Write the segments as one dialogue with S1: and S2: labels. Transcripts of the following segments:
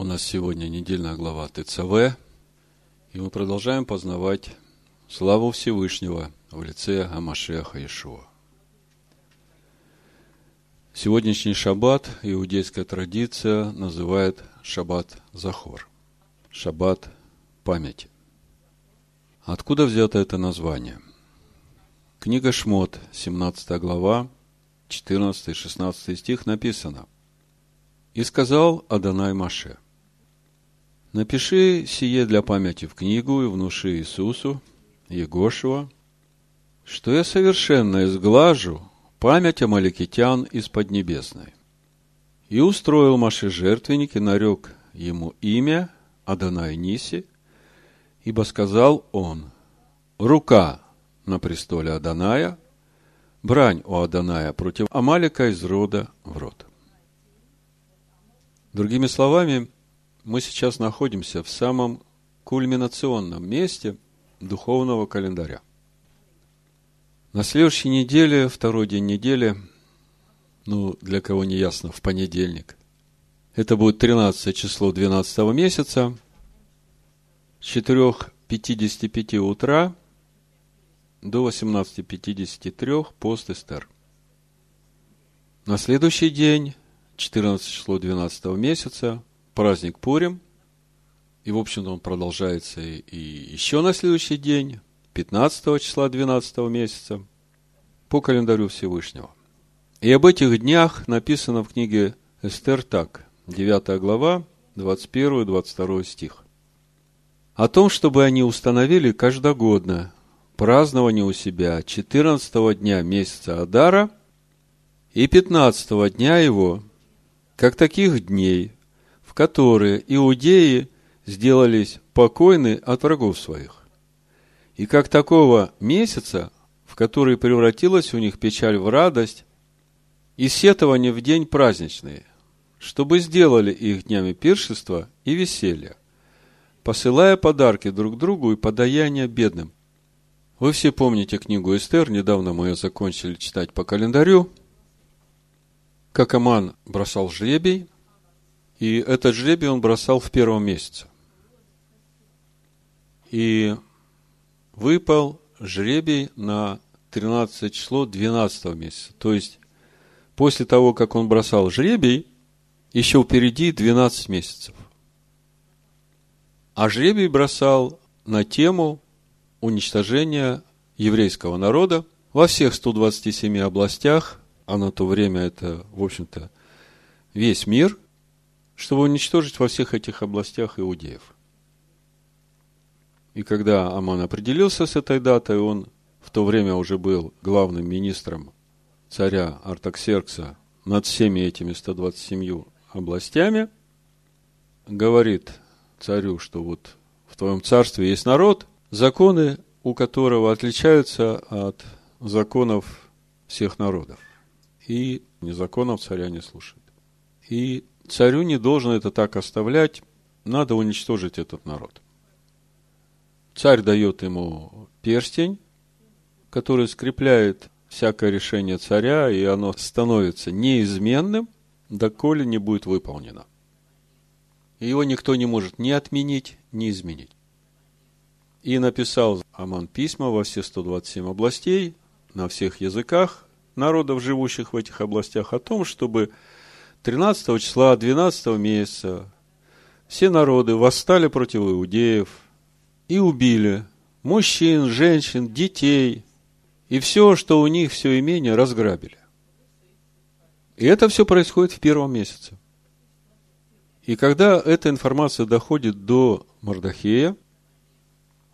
S1: У нас сегодня недельная глава ТЦВ, и мы продолжаем познавать славу Всевышнего в лице Амашеха Ишуа. Сегодняшний шаббат иудейская традиция называет шаббат Захор, шаббат памяти. Откуда взято это название? Книга Шмот, 17 глава, 14-16 стих написано. «И сказал Адонай Маше, напиши сие для памяти в книгу и внуши Иисусу, Егошева, что я совершенно изглажу память амаликитян из Поднебесной. И устроил Маше жертвенник и нарек ему имя Адонай Ниси, ибо сказал он, рука на престоле Аданая – брань у Аданая против Амалика из рода в род. Другими словами, мы сейчас находимся в самом кульминационном месте духовного календаря. На следующей неделе, второй день недели, ну, для кого не ясно, в понедельник, это будет 13 число 12 месяца, с 4.55 утра до 18.53 пост Эстер. На следующий день, 14 число 12 месяца, праздник Пурим. И, в общем-то, он продолжается и еще на следующий день, 15 числа 12 месяца, по календарю Всевышнего. И об этих днях написано в книге Эстер так, 9 глава, 21-22 стих. О том, чтобы они установили каждогодно празднование у себя 14 дня месяца Адара и 15 дня его, как таких дней, в которые иудеи сделались покойны от врагов своих. И как такого месяца, в который превратилась у них печаль в радость и сетование в день праздничный, чтобы сделали их днями пиршества и веселья, посылая подарки друг другу и подаяние бедным, вы все помните книгу Эстер, недавно мы ее закончили читать по календарю, как Аман бросал жребий, и этот жребий он бросал в первом месяце. И выпал жребий на 13 число 12 месяца. То есть, после того, как он бросал жребий, еще впереди 12 месяцев. А жребий бросал на тему уничтожения еврейского народа во всех 127 областях, а на то время это, в общем-то, весь мир, чтобы уничтожить во всех этих областях иудеев. И когда Аман определился с этой датой, он в то время уже был главным министром царя Артаксеркса над всеми этими 127 областями, говорит царю, что вот в твоем царстве есть народ, законы у которого отличаются от законов всех народов. И не законов царя не слушает. И царю не должен это так оставлять, надо уничтожить этот народ. Царь дает ему перстень, который скрепляет всякое решение царя, и оно становится неизменным, доколе не будет выполнено. Его никто не может ни отменить, ни изменить. И написал Аман письма во все 127 областей, на всех языках народов, живущих в этих областях, о том, чтобы 13 числа 12 месяца все народы восстали против иудеев и убили мужчин, женщин, детей, и все, что у них, все имение, разграбили. И это все происходит в первом месяце. И когда эта информация доходит до Мардахея,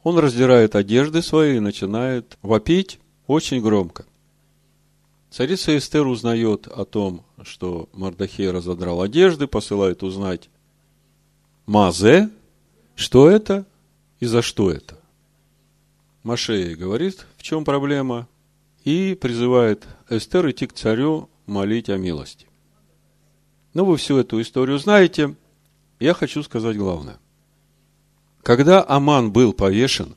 S1: он раздирает одежды свои и начинает вопить очень громко. Царица Эстер узнает о том, что Мардахей разодрал одежды, посылает узнать Мазе, что это и за что это. Машей говорит, в чем проблема, и призывает Эстер идти к царю молить о милости. Ну, вы всю эту историю знаете. Я хочу сказать главное. Когда Аман был повешен,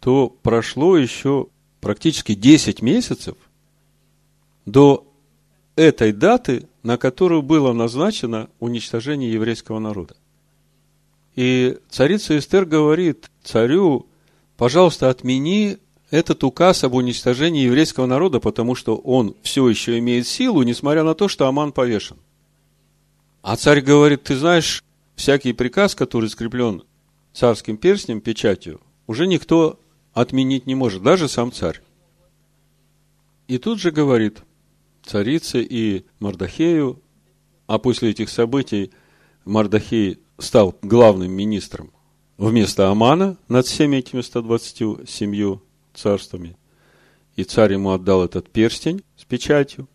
S1: то прошло еще практически 10 месяцев до этой даты, на которую было назначено уничтожение еврейского народа. И царица Эстер говорит царю, пожалуйста, отмени этот указ об уничтожении еврейского народа, потому что он все еще имеет силу, несмотря на то, что Аман повешен. А царь говорит, ты знаешь, всякий приказ, который скреплен царским перстнем, печатью, уже никто отменить не может, даже сам царь. И тут же говорит царице и Мардахею, а после этих событий Мардахей стал главным министром вместо Амана над всеми этими 127 царствами. И царь ему отдал этот перстень с печатью.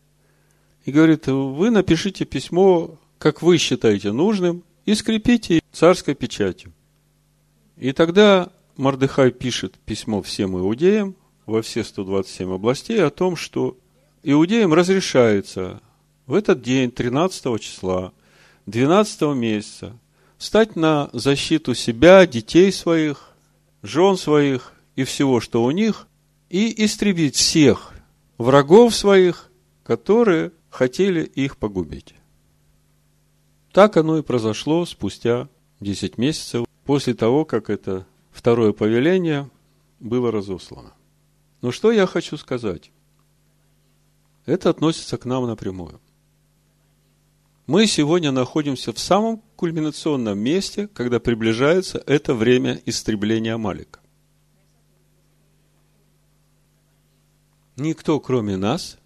S1: И говорит, вы напишите письмо, как вы считаете нужным, и скрепите царской печатью. И тогда Мардыхай пишет письмо всем иудеям во все 127 областей о том, что иудеям разрешается в этот день, 13 числа, 12 месяца, стать на защиту себя, детей своих, жен своих и всего, что у них, и истребить всех врагов своих, которые хотели их погубить. Так оно и произошло спустя 10 месяцев после того, как это второе повеление было разослано. Но что я хочу сказать? Это относится к нам напрямую. Мы сегодня находимся в самом кульминационном месте, когда приближается это время истребления Амалика. Никто, кроме нас,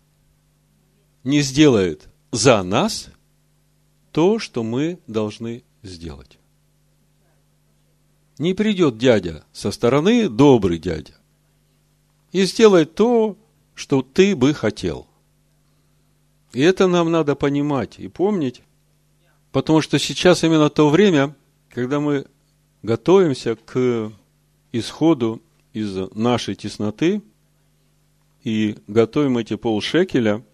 S1: не сделает за нас то, что мы должны сделать. Не придет дядя со стороны, добрый дядя, и сделает то, что ты бы хотел – и это нам надо понимать и помнить, потому что сейчас именно то время, когда мы готовимся к исходу из нашей тесноты и готовим эти полшекеля,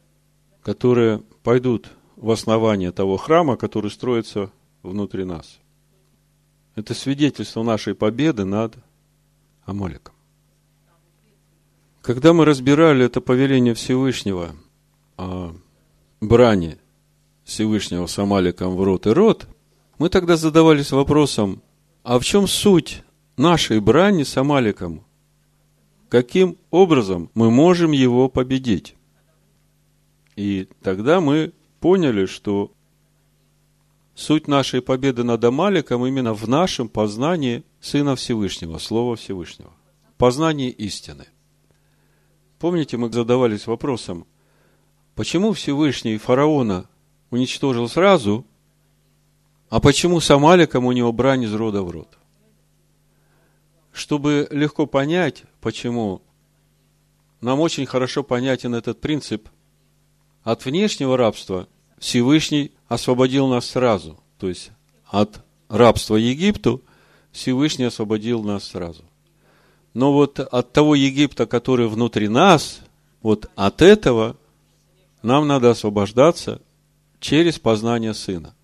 S1: которые пойдут в основание того храма, который строится внутри нас. Это свидетельство нашей победы над Амаликом. Когда мы разбирали это повеление Всевышнего о брани Всевышнего с Амаликом в рот и рот, мы тогда задавались вопросом, а в чем суть нашей брани с Амаликом? Каким образом мы можем его победить? И тогда мы поняли, что суть нашей победы над Амаликом именно в нашем познании Сына Всевышнего, Слова Всевышнего, познании истины. Помните, мы задавались вопросом, Почему Всевышний фараона уничтожил сразу, а почему с Амаликом у него брань из рода в род? Чтобы легко понять, почему, нам очень хорошо понятен этот принцип. От внешнего рабства Всевышний освободил нас сразу. То есть от рабства Египту Всевышний освободил нас сразу. Но вот от того Египта, который внутри нас, вот от этого нам надо освобождаться через познание Сына.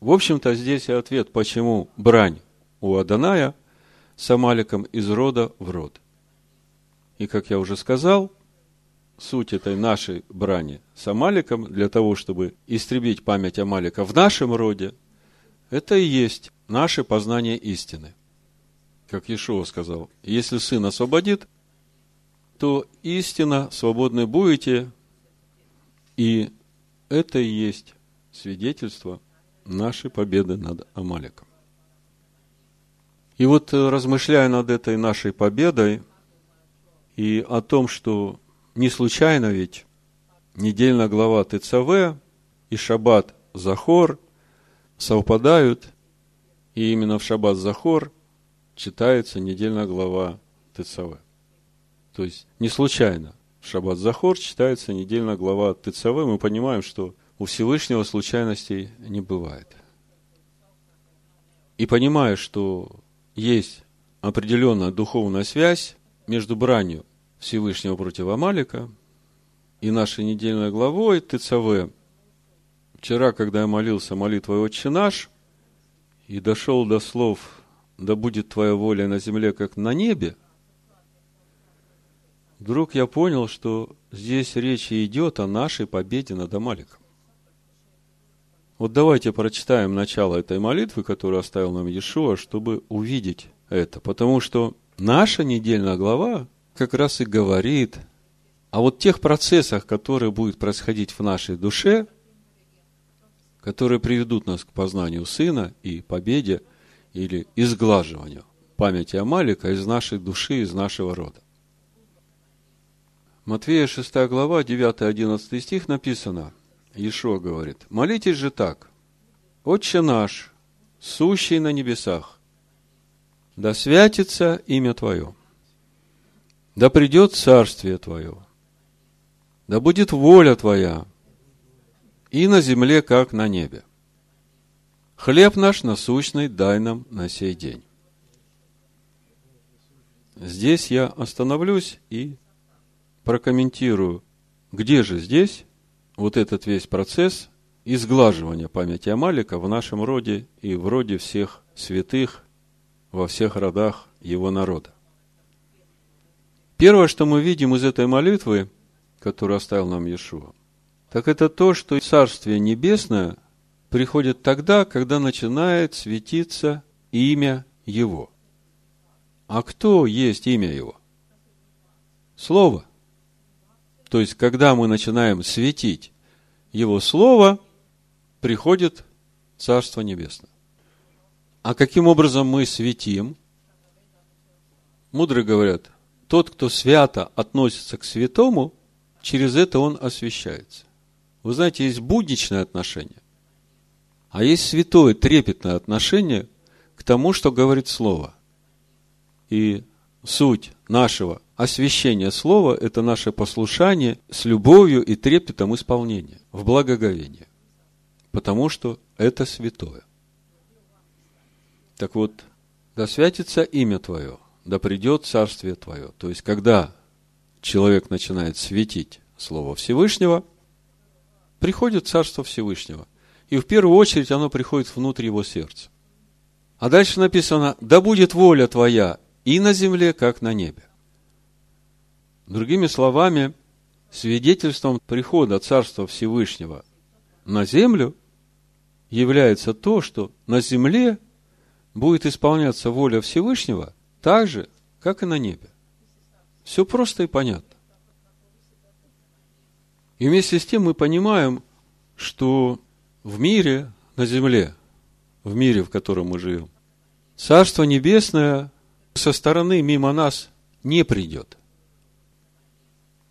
S1: В общем-то, здесь и ответ, почему брань у Аданая с Амаликом из рода в род. И, как я уже сказал, суть этой нашей брани с Амаликом для того, чтобы истребить память Амалика в нашем роде, это и есть наше познание истины. Как Иешуа сказал, если Сын освободит, то истинно свободны будете, и это и есть свидетельство нашей победы над Амаликом. И вот э, размышляя над этой нашей победой и о том, что не случайно ведь недельная глава ТЦВ и Шаббат Захор совпадают, и именно в Шаббат Захор читается недельная глава ТЦВ. То есть не случайно Шаббат Захор читается недельная глава ТЦВ, мы понимаем, что у Всевышнего случайностей не бывает. И понимая, что есть определенная духовная связь между бранью Всевышнего против Амалика и нашей недельной главой ТЦВ. Вчера, когда я молился молитвой «Отче наш» и дошел до слов «Да будет Твоя воля на земле, как на небе», вдруг я понял, что здесь речь идет о нашей победе над Амаликом. Вот давайте прочитаем начало этой молитвы, которую оставил нам Иешуа, чтобы увидеть это. Потому что наша недельная глава как раз и говорит о вот тех процессах, которые будут происходить в нашей душе, которые приведут нас к познанию Сына и победе или изглаживанию памяти Амалика из нашей души, из нашего рода. Матвея 6 глава, 9-11 стих написано, Ишуа говорит, молитесь же так, Отче наш, сущий на небесах, да святится имя Твое, да придет царствие Твое, да будет воля Твоя и на земле, как на небе. Хлеб наш насущный дай нам на сей день. Здесь я остановлюсь и прокомментирую, где же здесь вот этот весь процесс изглаживания памяти Амалика в нашем роде и в роде всех святых во всех родах его народа. Первое, что мы видим из этой молитвы, которую оставил нам Иешуа, так это то, что Царствие Небесное приходит тогда, когда начинает светиться имя Его. А кто есть имя Его? Слово. То есть, когда мы начинаем светить Его Слово, приходит Царство Небесное. А каким образом мы светим? Мудрые говорят, тот, кто свято относится к святому, через это он освящается. Вы знаете, есть будничное отношение, а есть святое, трепетное отношение к тому, что говорит Слово. И суть нашего освящения Слова – это наше послушание с любовью и трепетом исполнения, в благоговение. Потому что это святое. Так вот, да святится имя Твое, да придет Царствие Твое. То есть, когда человек начинает светить Слово Всевышнего – приходит Царство Всевышнего. И в первую очередь оно приходит внутрь его сердца. А дальше написано, да будет воля твоя и на земле, как на небе. Другими словами, свидетельством прихода Царства Всевышнего на землю является то, что на земле будет исполняться воля Всевышнего так же, как и на небе. Все просто и понятно. И вместе с тем мы понимаем, что в мире, на земле, в мире, в котором мы живем, Царство Небесное со стороны мимо нас не придет.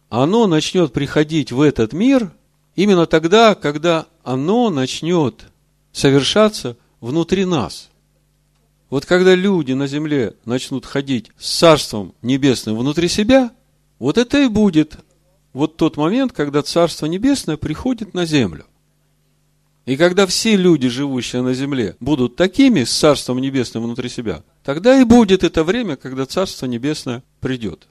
S1: Оно начнет приходить в этот мир именно тогда, когда оно начнет совершаться внутри нас. Вот когда люди на земле начнут ходить с Царством Небесным внутри себя, вот это и будет вот тот момент, когда Царство Небесное приходит на землю. И когда все люди, живущие на земле, будут такими с Царством Небесным внутри себя, тогда и будет это время, когда Царство Небесное придет.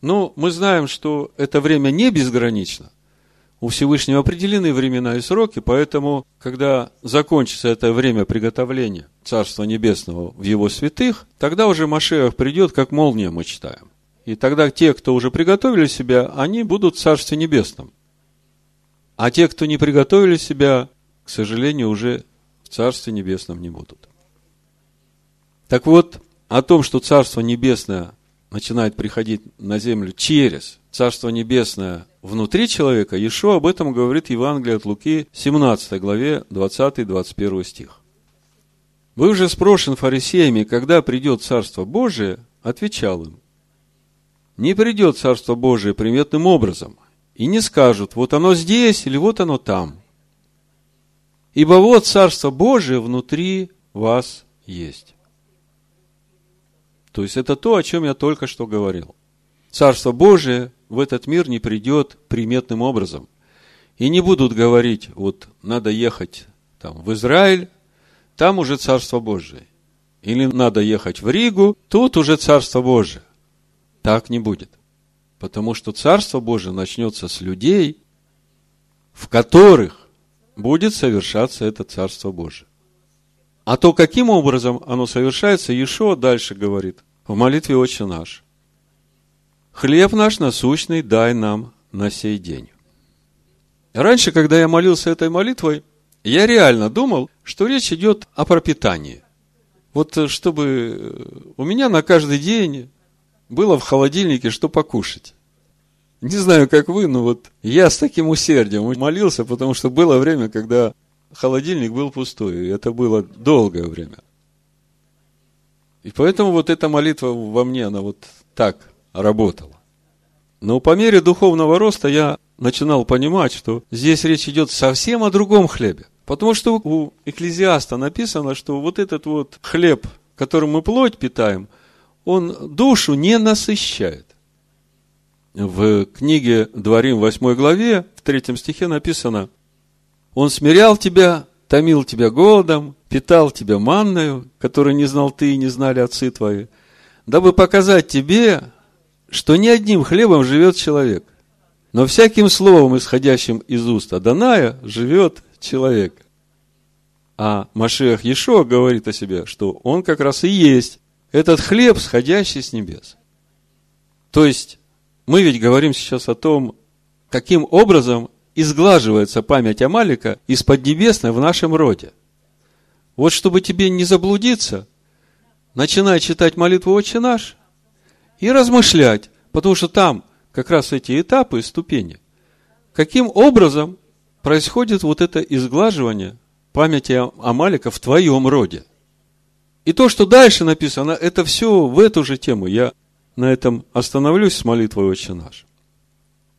S1: Но мы знаем, что это время не безгранично. У Всевышнего определены времена и сроки, поэтому, когда закончится это время приготовления Царства Небесного в его святых, тогда уже Машех придет, как молния мы читаем. И тогда те, кто уже приготовили себя, они будут в Царстве Небесном. А те, кто не приготовили себя, к сожалению, уже в Царстве Небесном не будут. Так вот, о том, что Царство Небесное начинает приходить на землю через Царство Небесное внутри человека, Ишо об этом говорит Евангелие от Луки, 17 главе, 20-21 стих. Вы уже спрошен фарисеями, когда придет Царство Божие, отвечал им, не придет Царство Божие приметным образом, и не скажут, вот оно здесь или вот оно там. Ибо вот Царство Божие внутри вас есть. То есть это то, о чем я только что говорил. Царство Божие в этот мир не придет приметным образом. И не будут говорить, вот надо ехать там, в Израиль, там уже Царство Божие. Или надо ехать в Ригу, тут уже Царство Божие. Так не будет. Потому что Царство Божие начнется с людей, в которых будет совершаться это Царство Божие. А то, каким образом оно совершается, Иешуа дальше говорит в молитве «Отче наш». «Хлеб наш насущный дай нам на сей день». Раньше, когда я молился этой молитвой, я реально думал, что речь идет о пропитании. Вот э, чтобы э, у меня на каждый день было в холодильнике что покушать. Не знаю, как вы, но вот я с таким усердием молился, потому что было время, когда холодильник был пустой, и это было долгое время. И поэтому вот эта молитва во мне, она вот так работала. Но по мере духовного роста я начинал понимать, что здесь речь идет совсем о другом хлебе. Потому что у Экклезиаста написано, что вот этот вот хлеб, которым мы плоть питаем, он душу не насыщает. В книге Дворим 8 главе, в третьем стихе написано, «Он смирял тебя, томил тебя голодом, питал тебя манною, которую не знал ты и не знали отцы твои, дабы показать тебе, что не одним хлебом живет человек, но всяким словом, исходящим из уст Аданая, живет человек. А Машех Ешо говорит о себе, что он как раз и есть этот хлеб, сходящий с небес. То есть, мы ведь говорим сейчас о том, каким образом изглаживается память Амалика из Поднебесной в нашем роде. Вот чтобы тебе не заблудиться, начинай читать молитву «Отче наш» и размышлять, потому что там как раз эти этапы и ступени. Каким образом происходит вот это изглаживание памяти Амалика в твоем роде? И то, что дальше написано, это все в эту же тему. Я на этом остановлюсь с молитвой «Отче наш».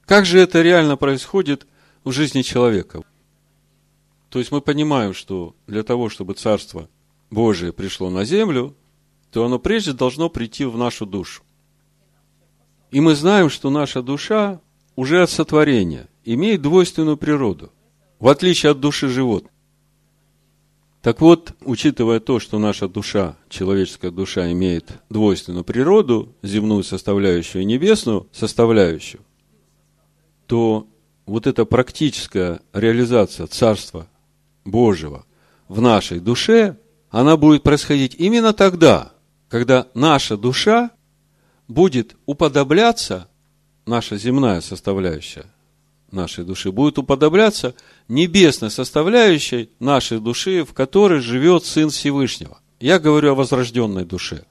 S1: Как же это реально происходит в жизни человека? То есть мы понимаем, что для того, чтобы Царство Божие пришло на землю, то оно прежде должно прийти в нашу душу. И мы знаем, что наша душа уже от сотворения имеет двойственную природу, в отличие от души животных. Так вот, учитывая то, что наша душа, человеческая душа, имеет двойственную природу, земную составляющую и небесную составляющую, то вот эта практическая реализация Царства Божьего в нашей душе, она будет происходить именно тогда, когда наша душа будет уподобляться, наша земная составляющая нашей души, будет уподобляться небесной составляющей нашей души, в которой живет Сын Всевышнего. Я говорю о возрожденной душе.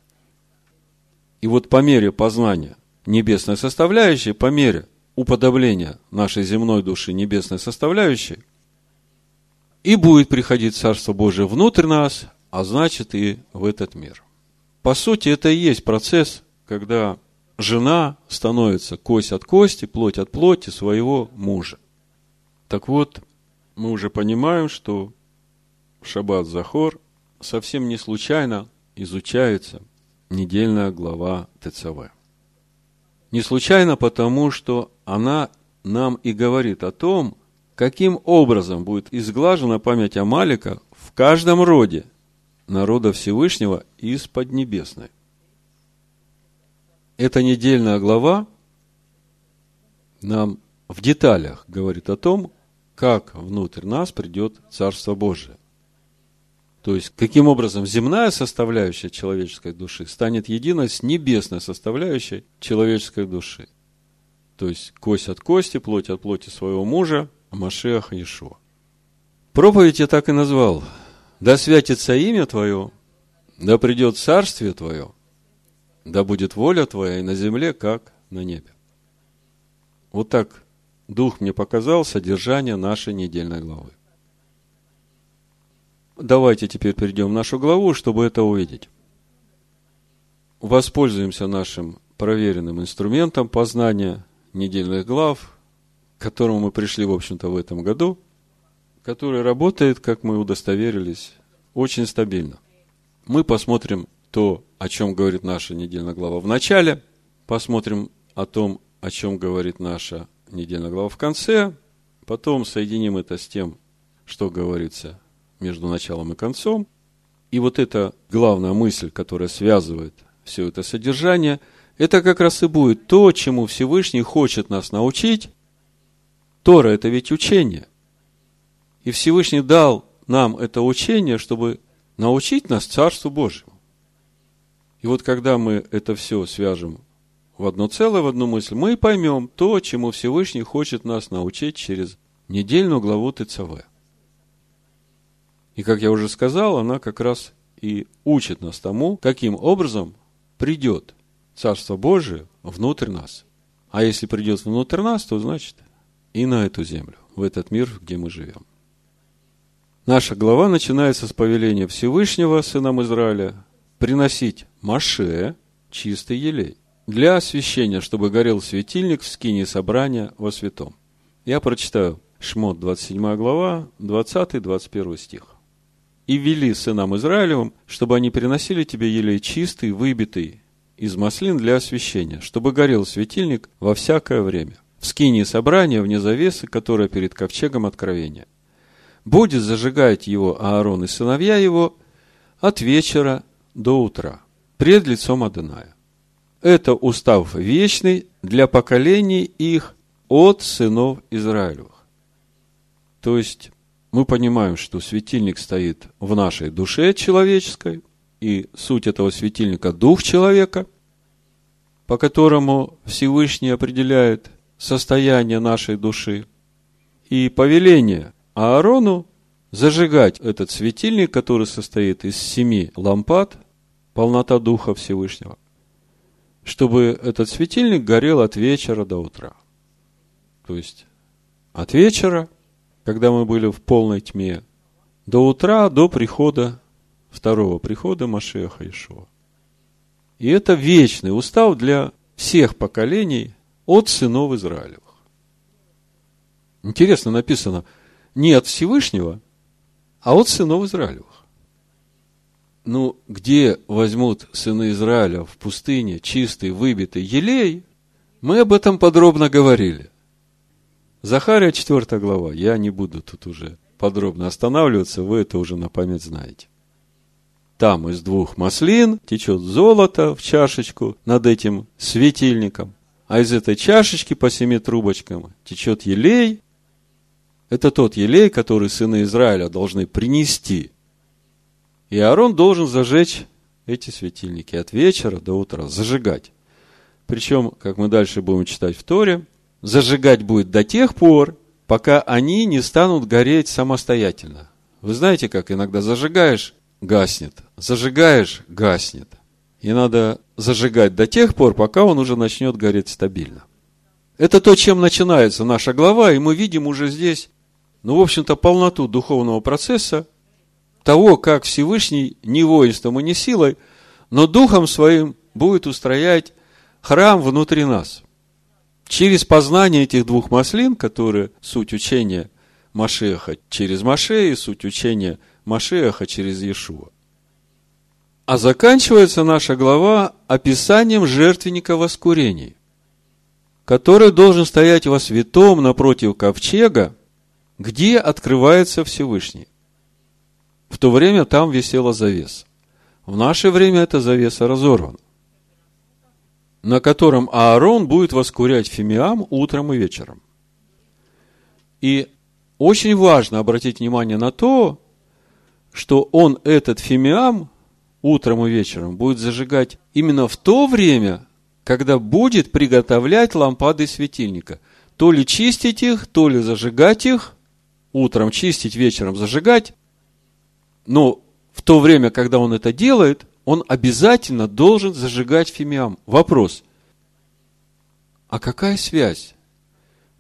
S1: И вот по мере познания небесной составляющей, по мере уподобления нашей земной души небесной составляющей, и будет приходить Царство Божие внутрь нас, а значит и в этот мир. По сути, это и есть процесс когда жена становится кость от кости, плоть от плоти своего мужа. Так вот, мы уже понимаем, что Шаббат Захор совсем не случайно изучается недельная глава ТЦВ. Не случайно потому, что она нам и говорит о том, каким образом будет изглажена память Амалика в каждом роде народа Всевышнего из Поднебесной. Эта недельная глава нам в деталях говорит о том, как внутрь нас придет Царство Божие. То есть, каким образом земная составляющая человеческой души станет единой с небесной составляющей человеческой души. То есть, кость от кости, плоть от плоти своего мужа, Машеха Иешуа. Проповедь я так и назвал. Да святится имя Твое, да придет царствие Твое, да будет воля Твоя и на земле, как на небе. Вот так Дух мне показал содержание нашей недельной главы. Давайте теперь перейдем в нашу главу, чтобы это увидеть. Воспользуемся нашим проверенным инструментом познания недельных глав, к которому мы пришли, в общем-то, в этом году, который работает, как мы удостоверились, очень стабильно. Мы посмотрим то, о чем говорит наша недельная глава в начале, посмотрим о том, о чем говорит наша недельная глава в конце, потом соединим это с тем, что говорится между началом и концом. И вот эта главная мысль, которая связывает все это содержание, это как раз и будет то, чему Всевышний хочет нас научить. Тора – это ведь учение. И Всевышний дал нам это учение, чтобы научить нас Царству Божьему. И вот когда мы это все свяжем в одно целое, в одну мысль, мы поймем то, чему Всевышний хочет нас научить через недельную главу ТЦВ. И, как я уже сказал, она как раз и учит нас тому, каким образом придет Царство Божие внутрь нас. А если придет внутрь нас, то значит и на эту землю, в этот мир, где мы живем. Наша глава начинается с повеления Всевышнего сынам Израиля приносить Маше, чистый елей, для освящения, чтобы горел светильник в скине собрания во святом. Я прочитаю Шмот, 27 глава, 20-21 стих. «И вели сынам Израилевым, чтобы они приносили тебе елей чистый, выбитый из маслин для освящения, чтобы горел светильник во всякое время, в скине собрания вне завесы, которая перед ковчегом откровения. Будет зажигать его Аарон и сыновья его от вечера до утра, пред лицом Адоная. Это устав вечный для поколений их от сынов Израилевых. То есть, мы понимаем, что светильник стоит в нашей душе человеческой, и суть этого светильника – дух человека, по которому Всевышний определяет состояние нашей души, и повеление Аарону зажигать этот светильник, который состоит из семи лампад, полнота Духа Всевышнего, чтобы этот светильник горел от вечера до утра. То есть, от вечера, когда мы были в полной тьме, до утра, до прихода, второго прихода Машеха Ишуа. И это вечный устав для всех поколений от сынов Израилевых. Интересно написано, не от Всевышнего, а от сынов Израилевых. Ну, где возьмут сыны Израиля в пустыне чистый, выбитый елей, мы об этом подробно говорили. Захария 4 глава, я не буду тут уже подробно останавливаться, вы это уже на память знаете. Там из двух маслин течет золото в чашечку над этим светильником, а из этой чашечки по семи трубочкам течет елей. Это тот елей, который сыны Израиля должны принести. И Аарон должен зажечь эти светильники от вечера до утра, зажигать. Причем, как мы дальше будем читать в Торе, зажигать будет до тех пор, пока они не станут гореть самостоятельно. Вы знаете, как иногда зажигаешь гаснет. Зажигаешь, гаснет. И надо зажигать до тех пор, пока он уже начнет гореть стабильно. Это то, чем начинается наша глава, и мы видим уже здесь, ну, в общем-то, полноту духовного процесса, того, как Всевышний не воинством и не силой, но духом своим будет устроять храм внутри нас. Через познание этих двух маслин, которые суть учения Машеха через Маше и суть учения Машеха через Иешуа. А заканчивается наша глава описанием жертвенника воскурений, который должен стоять во святом напротив ковчега, где открывается Всевышний. В то время там висела завеса. В наше время эта завеса разорвана, на котором Аарон будет воскурять фимиам утром и вечером. И очень важно обратить внимание на то, что он этот фимиам утром и вечером будет зажигать именно в то время, когда будет приготовлять лампады светильника. То ли чистить их, то ли зажигать их, утром чистить, вечером зажигать. Но в то время, когда он это делает, он обязательно должен зажигать фимиам. Вопрос. А какая связь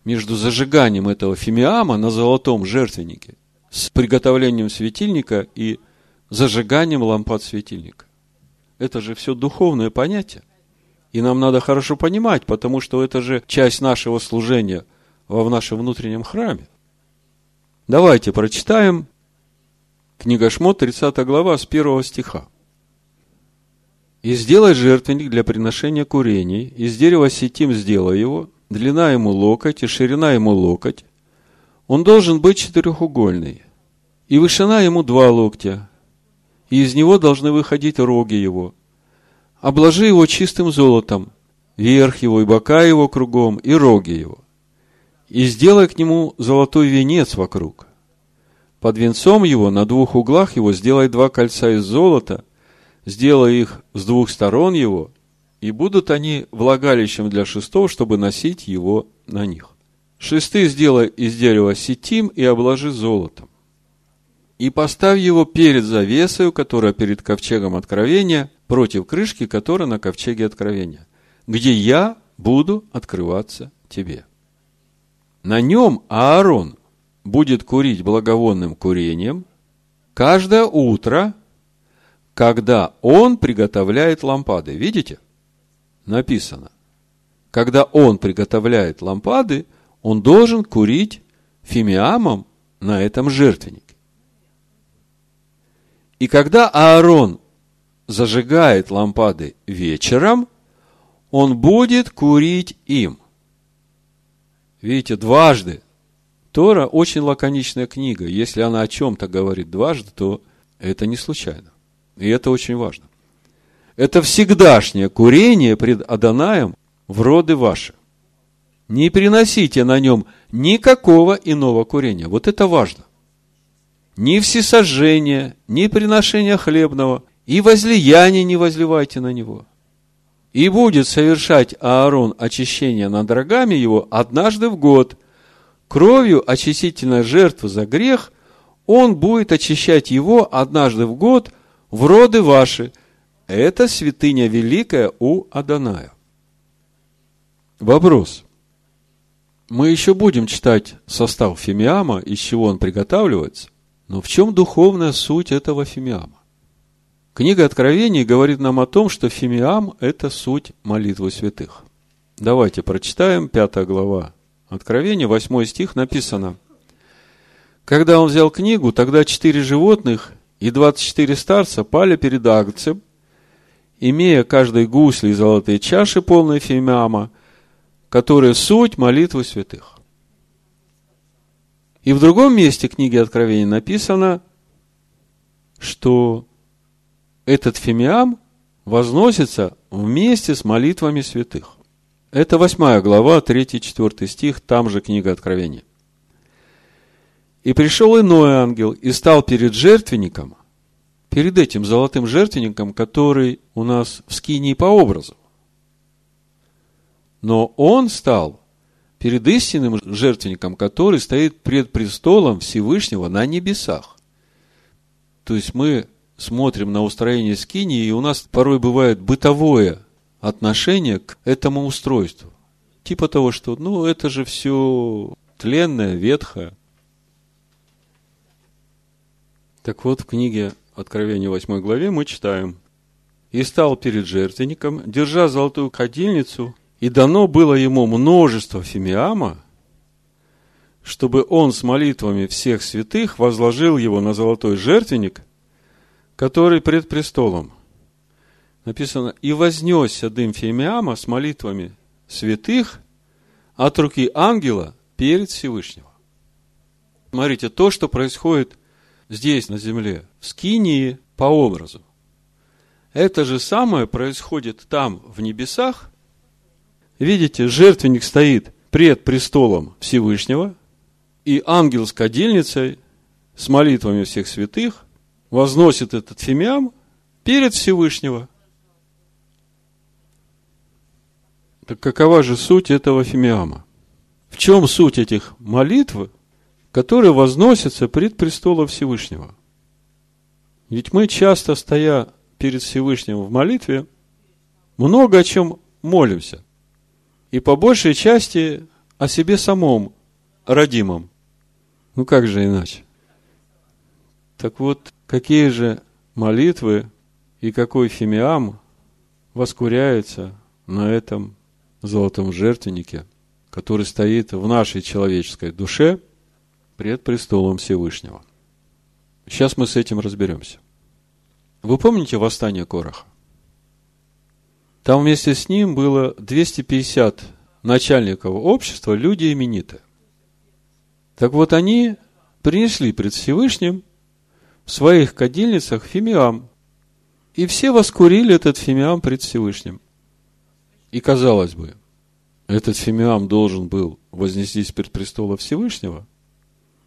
S1: между зажиганием этого фимиама на золотом жертвеннике с приготовлением светильника и зажиганием лампад светильника. Это же все духовное понятие. И нам надо хорошо понимать, потому что это же часть нашего служения в нашем внутреннем храме. Давайте прочитаем книга Шмот, 30 глава, с 1 стиха. «И сделай жертвенник для приношения курений, из дерева сетим сделай его, длина ему локоть и ширина ему локоть, он должен быть четырехугольный, и вышина ему два локтя, и из него должны выходить роги его. Обложи его чистым золотом, верх его и бока его кругом, и роги его. И сделай к нему золотой венец вокруг. Под венцом его на двух углах его сделай два кольца из золота, сделай их с двух сторон его, и будут они влагалищем для шестов, чтобы носить его на них. Шесты сделай из дерева сетим и обложи золотом. и поставь его перед завесою, которая перед ковчегом откровения, против крышки, которая на ковчеге откровения, где я буду открываться тебе. На нем Аарон будет курить благовонным курением каждое утро, когда он приготовляет лампады. Видите? Написано. Когда он приготовляет лампады, он должен курить фимиамом на этом жертвеннике. И когда Аарон зажигает лампады вечером, он будет курить им. Видите, дважды. Тора очень лаконичная книга. Если она о чем-то говорит дважды, то это не случайно. И это очень важно. Это всегдашнее курение пред Аданаем в роды ваши. Не приносите на нем никакого иного курения. Вот это важно ни всесожжения, ни приношения хлебного, и возлияние не возливайте на него. И будет совершать Аарон очищение над рогами его однажды в год. Кровью очистительной жертвы за грех он будет очищать его однажды в год в роды ваши. Это святыня великая у Аданая. Вопрос. Мы еще будем читать состав фимиама, из чего он приготавливается. Но в чем духовная суть этого фимиама? Книга Откровений говорит нам о том, что фимиам – это суть молитвы святых. Давайте прочитаем, пятая глава Откровения, восьмой стих написано. Когда он взял книгу, тогда четыре животных и двадцать четыре старца пали перед Агнцем, имея каждой гусли и золотые чаши, полные фимиама, которые суть молитвы святых. И в другом месте книги Откровения написано, что этот фимиам возносится вместе с молитвами святых. Это восьмая глава, 3-4 стих, там же книга Откровения. И пришел иной ангел и стал перед жертвенником, перед этим золотым жертвенником, который у нас в скинии по образу. Но он стал перед истинным жертвенником, который стоит пред престолом Всевышнего на небесах. То есть мы смотрим на устроение скинии, и у нас порой бывает бытовое отношение к этому устройству. Типа того, что, ну, это же все тленное, ветхое. Так вот, в книге Откровения 8 главе мы читаем. «И стал перед жертвенником, держа золотую кадильницу, и дано было ему множество фимиама, чтобы он с молитвами всех святых возложил его на золотой жертвенник, который пред престолом. Написано, и вознесся дым фимиама с молитвами святых от руки ангела перед Всевышнего. Смотрите, то, что происходит здесь, на земле, в Скинии по образу, это же самое происходит там, в небесах, Видите, жертвенник стоит пред престолом Всевышнего, и ангел с кадильницей, с молитвами всех святых, возносит этот фимиам перед Всевышнего. Так какова же суть этого фимиама? В чем суть этих молитв, которые возносятся пред престолом Всевышнего? Ведь мы часто, стоя перед Всевышним в молитве, много о чем молимся и по большей части о себе самом, родимом. Ну как же иначе? Так вот, какие же молитвы и какой фимиам воскуряется на этом золотом жертвеннике, который стоит в нашей человеческой душе пред престолом Всевышнего. Сейчас мы с этим разберемся. Вы помните восстание Короха? Там вместе с ним было 250 начальников общества, люди именитые. Так вот, они принесли пред Всевышним в своих кадильницах фимиам. И все воскурили этот фимиам пред Всевышним. И казалось бы, этот фимиам должен был вознестись пред престола Всевышнего.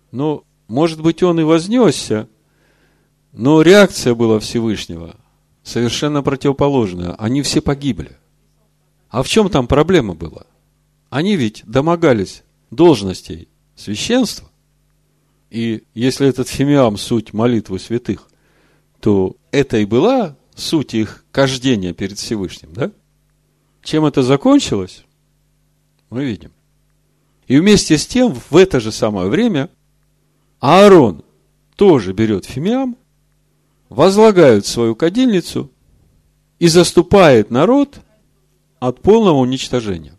S1: Но, может быть, он и вознесся, но реакция была Всевышнего совершенно противоположная. Они все погибли. А в чем там проблема была? Они ведь домогались должностей священства. И если этот фимиам суть молитвы святых, то это и была суть их кождения перед Всевышним, да? Чем это закончилось, мы видим. И вместе с тем, в это же самое время, Аарон тоже берет фимиам, возлагает свою кадильницу и заступает народ от полного уничтожения.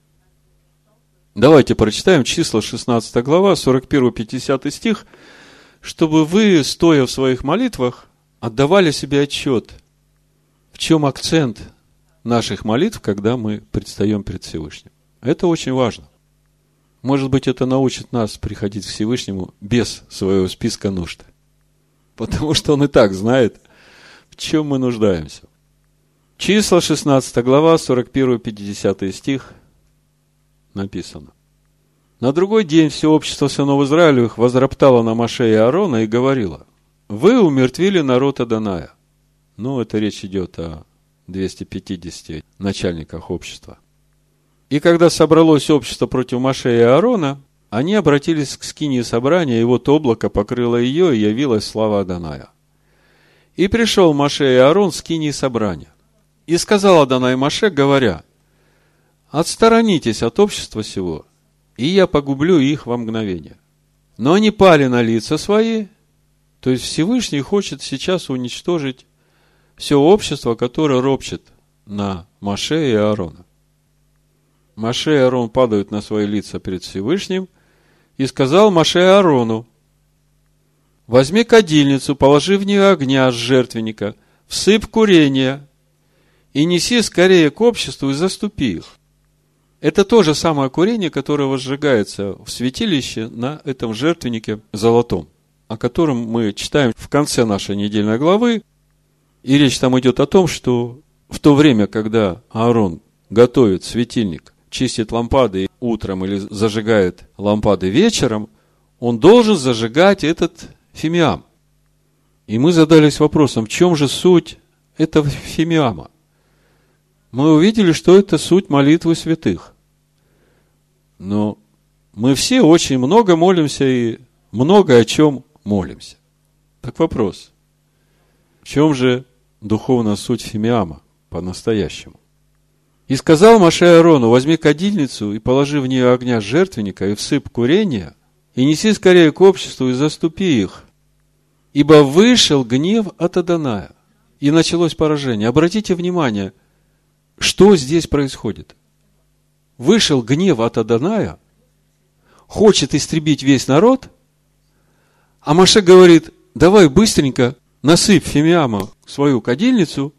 S1: Давайте прочитаем числа 16 глава, 41-50 стих, чтобы вы, стоя в своих молитвах, отдавали себе отчет, в чем акцент наших молитв, когда мы предстаем перед Всевышним. Это очень важно. Может быть, это научит нас приходить к Всевышнему без своего списка нужд. Потому что он и так знает, в чем мы нуждаемся. Числа 16 глава, 41-50 стих написано. На другой день все общество сынов Израилевых возроптало на Маше и Аарона и говорило, вы умертвили народ Аданая. Ну, это речь идет о 250 начальниках общества. И когда собралось общество против Маше и Аарона, они обратились к скине собрания, и вот облако покрыло ее, и явилась слава Аданая. И пришел Маше и Аарон с скини собрания. И сказал Адонай Маше, говоря, «Отсторонитесь от общества сего, и я погублю их во мгновение». Но они пали на лица свои, то есть Всевышний хочет сейчас уничтожить все общество, которое ропчет на Маше и Аарона. Маше и Аарон падают на свои лица перед Всевышним, и сказал Маше Аарону, возьми кадильницу, положи в нее огня с жертвенника, всыпь курение и неси скорее к обществу и заступи их. Это то же самое курение, которое возжигается в святилище на этом жертвеннике золотом, о котором мы читаем в конце нашей недельной главы. И речь там идет о том, что в то время, когда Аарон готовит светильник, чистит лампады утром или зажигает лампады вечером, он должен зажигать этот фимиам. И мы задались вопросом, в чем же суть этого фимиама? Мы увидели, что это суть молитвы святых. Но мы все очень много молимся и много о чем молимся. Так вопрос, в чем же духовная суть фимиама по-настоящему? И сказал Маше Аарону, возьми кадильницу и положи в нее огня жертвенника и всыпь курения, и неси скорее к обществу и заступи их. Ибо вышел гнев от Аданая, и началось поражение. Обратите внимание, что здесь происходит. Вышел гнев от Аданая, хочет истребить весь народ, а Маше говорит, давай быстренько насыпь Фимиама в свою кадильницу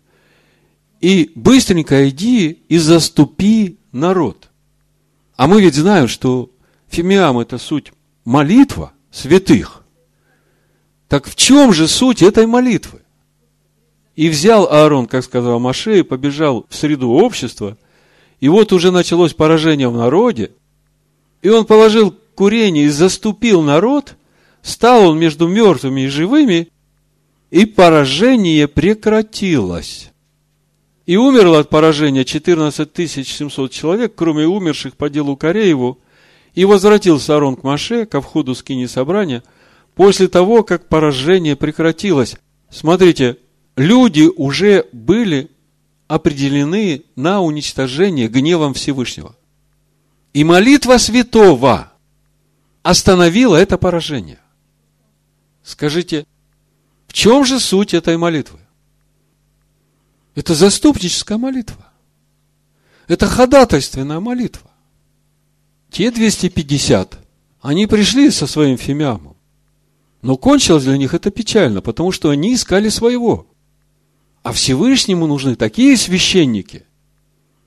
S1: и быстренько иди и заступи народ. А мы ведь знаем, что фимиам – это суть молитва святых. Так в чем же суть этой молитвы? И взял Аарон, как сказал Маше, и побежал в среду общества, и вот уже началось поражение в народе, и он положил курение и заступил народ, стал он между мертвыми и живыми, и поражение прекратилось. И умерло от поражения 14 700 человек, кроме умерших по делу Корееву. И возвратился Арон к Маше, ко входу скини собрания, после того, как поражение прекратилось. Смотрите, люди уже были определены на уничтожение гневом Всевышнего. И молитва святого остановила это поражение. Скажите, в чем же суть этой молитвы? Это заступническая молитва. Это ходатайственная молитва. Те 250, они пришли со своим фимиамом. Но кончилось для них это печально, потому что они искали своего. А Всевышнему нужны такие священники,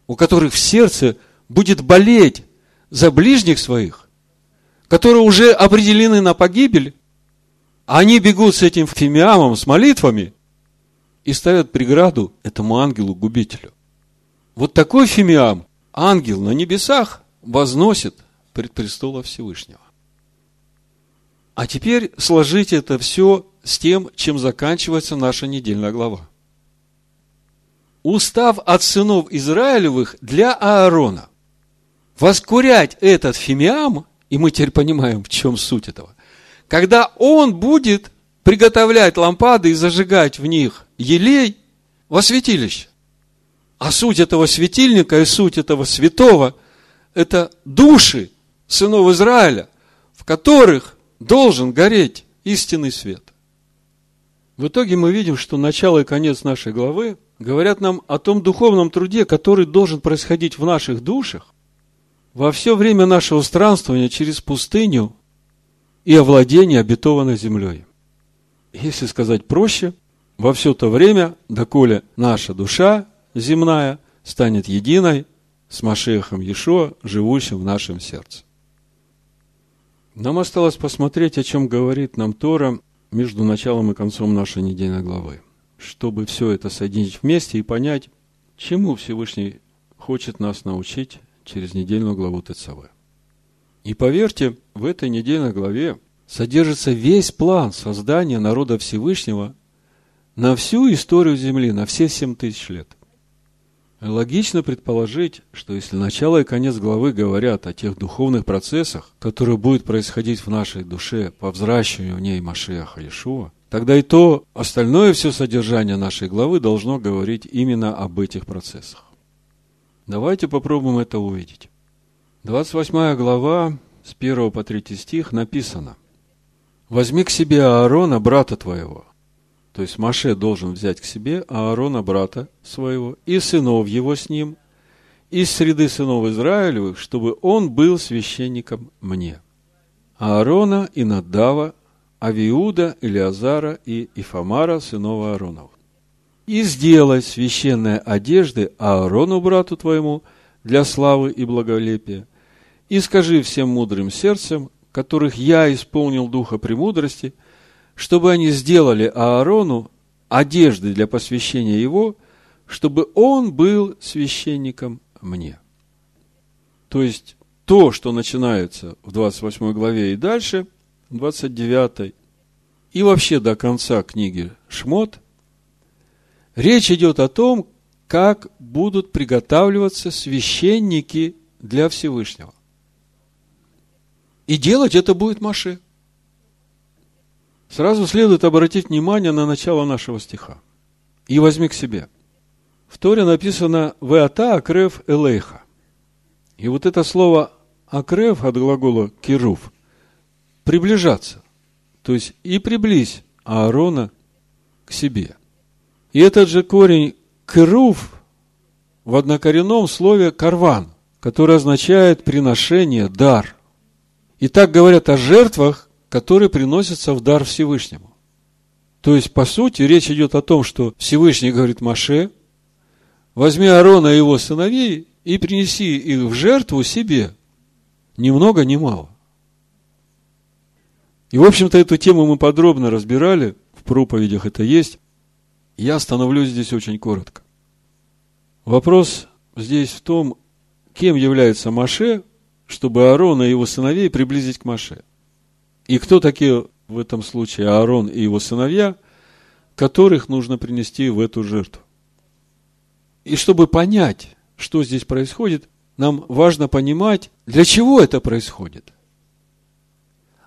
S1: у которых в сердце будет болеть за ближних своих, которые уже определены на погибель, а они бегут с этим фимиамом, с молитвами, и ставят преграду этому ангелу-губителю. Вот такой фимиам ангел на небесах возносит пред престола Всевышнего. А теперь сложите это все с тем, чем заканчивается наша недельная глава. Устав от сынов Израилевых для Аарона. Воскурять этот фимиам, и мы теперь понимаем, в чем суть этого, когда он будет приготовлять лампады и зажигать в них елей во святилище. А суть этого светильника и суть этого святого – это души сынов Израиля, в которых должен гореть истинный свет. В итоге мы видим, что начало и конец нашей главы говорят нам о том духовном труде, который должен происходить в наших душах во все время нашего странствования через пустыню и овладения обетованной землей. Если сказать проще, во все то время, доколе наша душа земная станет единой с Машехом Ешо, живущим в нашем сердце. Нам осталось посмотреть, о чем говорит нам Тора между началом и концом нашей недельной главы, чтобы все это соединить вместе и понять, чему Всевышний хочет нас научить через недельную главу ТЦВ. И поверьте, в этой недельной главе содержится весь план создания народа Всевышнего на всю историю Земли, на все семь тысяч лет. Логично предположить, что если начало и конец главы говорят о тех духовных процессах, которые будут происходить в нашей душе по взращиванию в ней Машеха Иешуа, тогда и то остальное все содержание нашей главы должно говорить именно об этих процессах. Давайте попробуем это увидеть. 28 глава с 1 по 3 стих написано «Возьми к себе Аарона, брата твоего, то есть Маше должен взять к себе Аарона, брата своего, и сынов его с ним, из среды сынов Израилевых, чтобы он был священником мне. Аарона и Надава, Авиуда, Илиазара и Ифамара, сынов Ааронов. И сделай священные одежды Аарону, брату твоему, для славы и благолепия, и скажи всем мудрым сердцем, которых я исполнил духа премудрости – чтобы они сделали Аарону одежды для посвящения его, чтобы он был священником мне. То есть, то, что начинается в 28 главе и дальше, 29 и вообще до конца книги Шмот, речь идет о том, как будут приготавливаться священники для Всевышнего. И делать это будет Маше. Сразу следует обратить внимание на начало нашего стиха. И возьми к себе. В Торе написано «Веата акрев элейха». И вот это слово акрев от глагола кирув – приближаться. То есть и приблизь Аарона к себе. И этот же корень кирув в однокоренном слове карван, который означает приношение, дар. И так говорят о жертвах, который приносится в дар Всевышнему. То есть, по сути, речь идет о том, что Всевышний говорит Маше, возьми Аарона и его сыновей и принеси их в жертву себе. Ни много, ни мало. И, в общем-то, эту тему мы подробно разбирали, в проповедях это есть. Я остановлюсь здесь очень коротко. Вопрос здесь в том, кем является Маше, чтобы Аарона и его сыновей приблизить к Маше – и кто такие в этом случае Аарон и его сыновья, которых нужно принести в эту жертву? И чтобы понять, что здесь происходит, нам важно понимать, для чего это происходит.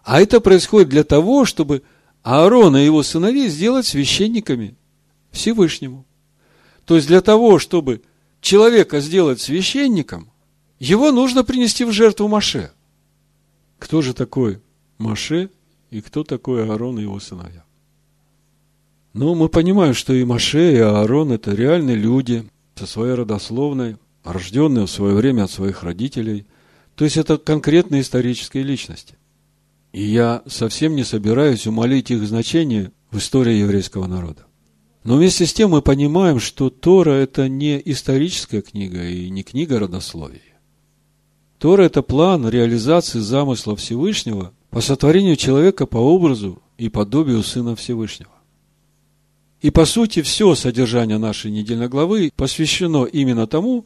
S1: А это происходит для того, чтобы Аарона и его сыновей сделать священниками Всевышнему. То есть для того, чтобы человека сделать священником, его нужно принести в жертву Маше. Кто же такой Маше и кто такой Аарон и его сыновья. Но мы понимаем, что и Маше, и Аарон – это реальные люди со своей родословной, рожденные в свое время от своих родителей. То есть, это конкретные исторические личности. И я совсем не собираюсь умолить их значение в истории еврейского народа. Но вместе с тем мы понимаем, что Тора – это не историческая книга и не книга родословия. Тора – это план реализации замысла Всевышнего по сотворению человека по образу и подобию Сына Всевышнего. И по сути все содержание нашей недельной главы посвящено именно тому,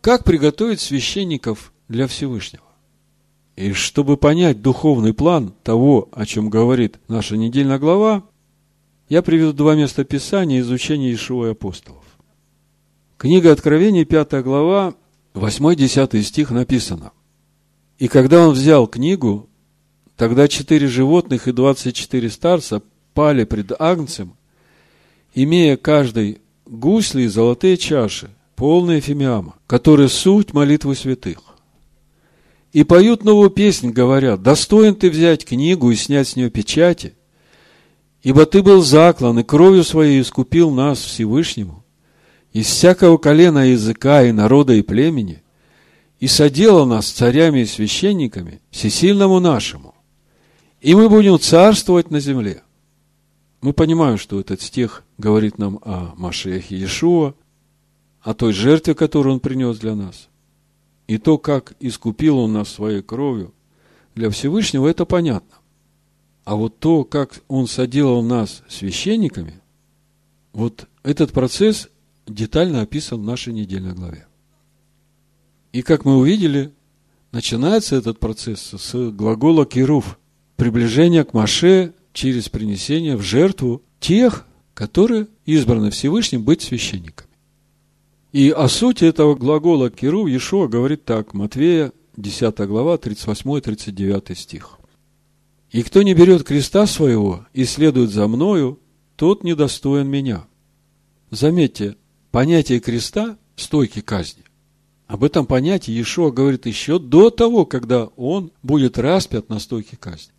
S1: как приготовить священников для Всевышнего. И чтобы понять духовный план того, о чем говорит наша недельная глава, я приведу два места Писания изучения Ишуа и апостолов. Книга Откровений, 5 глава, 8-10 стих написано. «И когда он взял книгу, Тогда четыре животных и двадцать четыре старца пали пред Агнцем, имея каждый гусли и золотые чаши, полные фимиама, которые суть молитвы святых. И поют новую песнь, говорят, достоин ты взять книгу и снять с нее печати, ибо ты был заклан и кровью своей искупил нас Всевышнему из всякого колена языка и народа и племени, и соделал нас царями и священниками всесильному нашему, и мы будем царствовать на земле. Мы понимаем, что этот стих говорит нам о Машехе Иешуа, о той жертве, которую Он принес для нас. И то, как искупил Он нас своей кровью для Всевышнего, это понятно. А вот то, как Он соделал нас священниками, вот этот процесс детально описан в нашей недельной главе. И как мы увидели, начинается этот процесс с глагола «кирув» – приближение к Маше через принесение в жертву тех, которые избраны Всевышним быть священниками. И о сути этого глагола «кирув» Иешуа говорит так, Матвея, 10 глава, 38-39 стих. «И кто не берет креста своего и следует за мною, тот недостоин меня». Заметьте, понятие креста – стойки казни. Об этом понятии Иешуа говорит еще до того, когда он будет распят на стойке казни.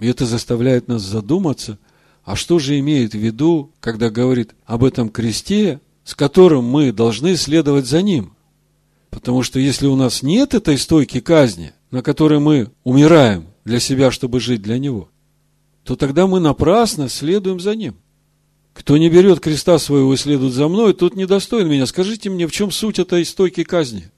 S1: И это заставляет нас задуматься, а что же имеет в виду, когда говорит об этом кресте, с которым мы должны следовать за ним? Потому что если у нас нет этой стойки казни, на которой мы умираем для себя, чтобы жить для него, то тогда мы напрасно следуем за ним. Кто не берет креста своего и следует за мной, тот недостоин меня. Скажите мне, в чем суть этой стойки казни?